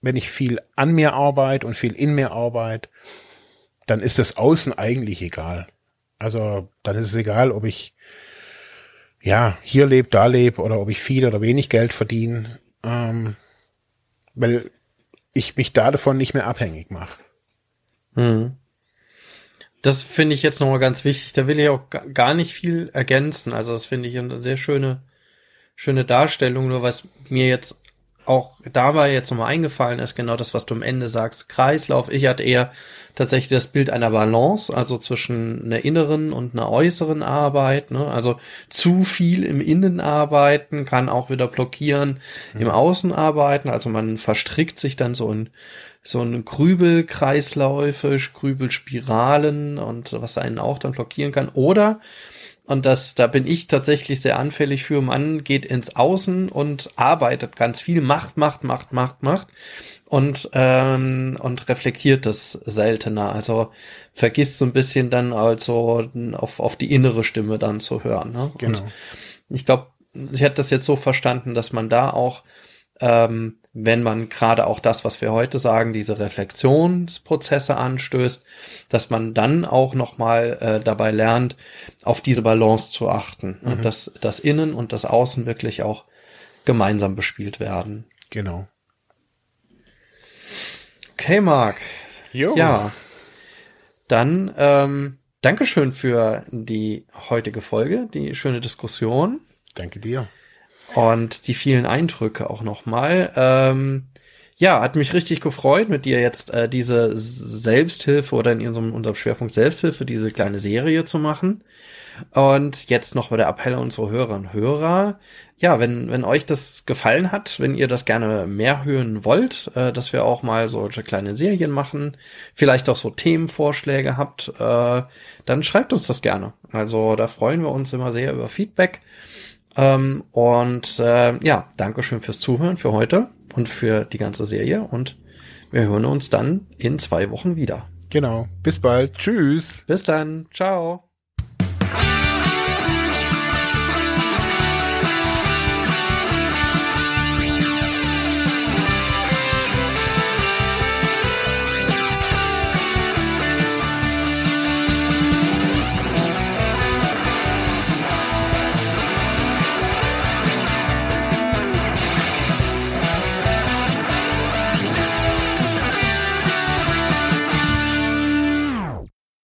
wenn ich viel an mir arbeite und viel in mir arbeite, dann ist das Außen eigentlich egal. Also dann ist es egal, ob ich ja hier lebe, da lebe oder ob ich viel oder wenig Geld verdiene, ähm, weil ich mich da davon nicht mehr abhängig mache. Hm. Das finde ich jetzt nochmal ganz wichtig. Da will ich auch gar nicht viel ergänzen. Also das finde ich eine sehr schöne, schöne Darstellung. Nur was mir jetzt auch dabei jetzt nochmal eingefallen ist, genau das, was du am Ende sagst, Kreislauf. Ich hatte eher tatsächlich das Bild einer Balance, also zwischen einer inneren und einer äußeren Arbeit. Ne? Also zu viel im Innen arbeiten kann auch wieder blockieren mhm. im Außen arbeiten. Also man verstrickt sich dann so in so ein Grübelkreisläufe, Grübelspiralen und was einen auch dann blockieren kann. Oder und das, da bin ich tatsächlich sehr anfällig für. Man geht ins Außen und arbeitet ganz viel, macht, macht, macht, macht, macht und ähm, und reflektiert das seltener. Also vergisst so ein bisschen dann also auf auf die innere Stimme dann zu hören. Ne? Genau. Und ich glaube, ich hätte das jetzt so verstanden, dass man da auch ähm, wenn man gerade auch das, was wir heute sagen, diese Reflexionsprozesse anstößt, dass man dann auch nochmal äh, dabei lernt, auf diese Balance zu achten. Mhm. Und dass das Innen und das Außen wirklich auch gemeinsam bespielt werden. Genau. Okay, Marc. Jo. Ja. Dann ähm, Dankeschön für die heutige Folge, die schöne Diskussion. Danke dir und die vielen Eindrücke auch nochmal. Ähm, ja, hat mich richtig gefreut, mit dir jetzt äh, diese Selbsthilfe oder in unserem, unserem Schwerpunkt Selbsthilfe diese kleine Serie zu machen. Und jetzt noch mal der Appell an unsere Hörerinnen und Hörer. Ja, wenn, wenn euch das gefallen hat, wenn ihr das gerne mehr hören wollt, äh, dass wir auch mal solche kleine Serien machen, vielleicht auch so Themenvorschläge habt, äh, dann schreibt uns das gerne. Also da freuen wir uns immer sehr über Feedback. Ähm, und äh, ja, Dankeschön fürs Zuhören für heute und für die ganze Serie. Und wir hören uns dann in zwei Wochen wieder. Genau. Bis bald. Tschüss. Bis dann. Ciao.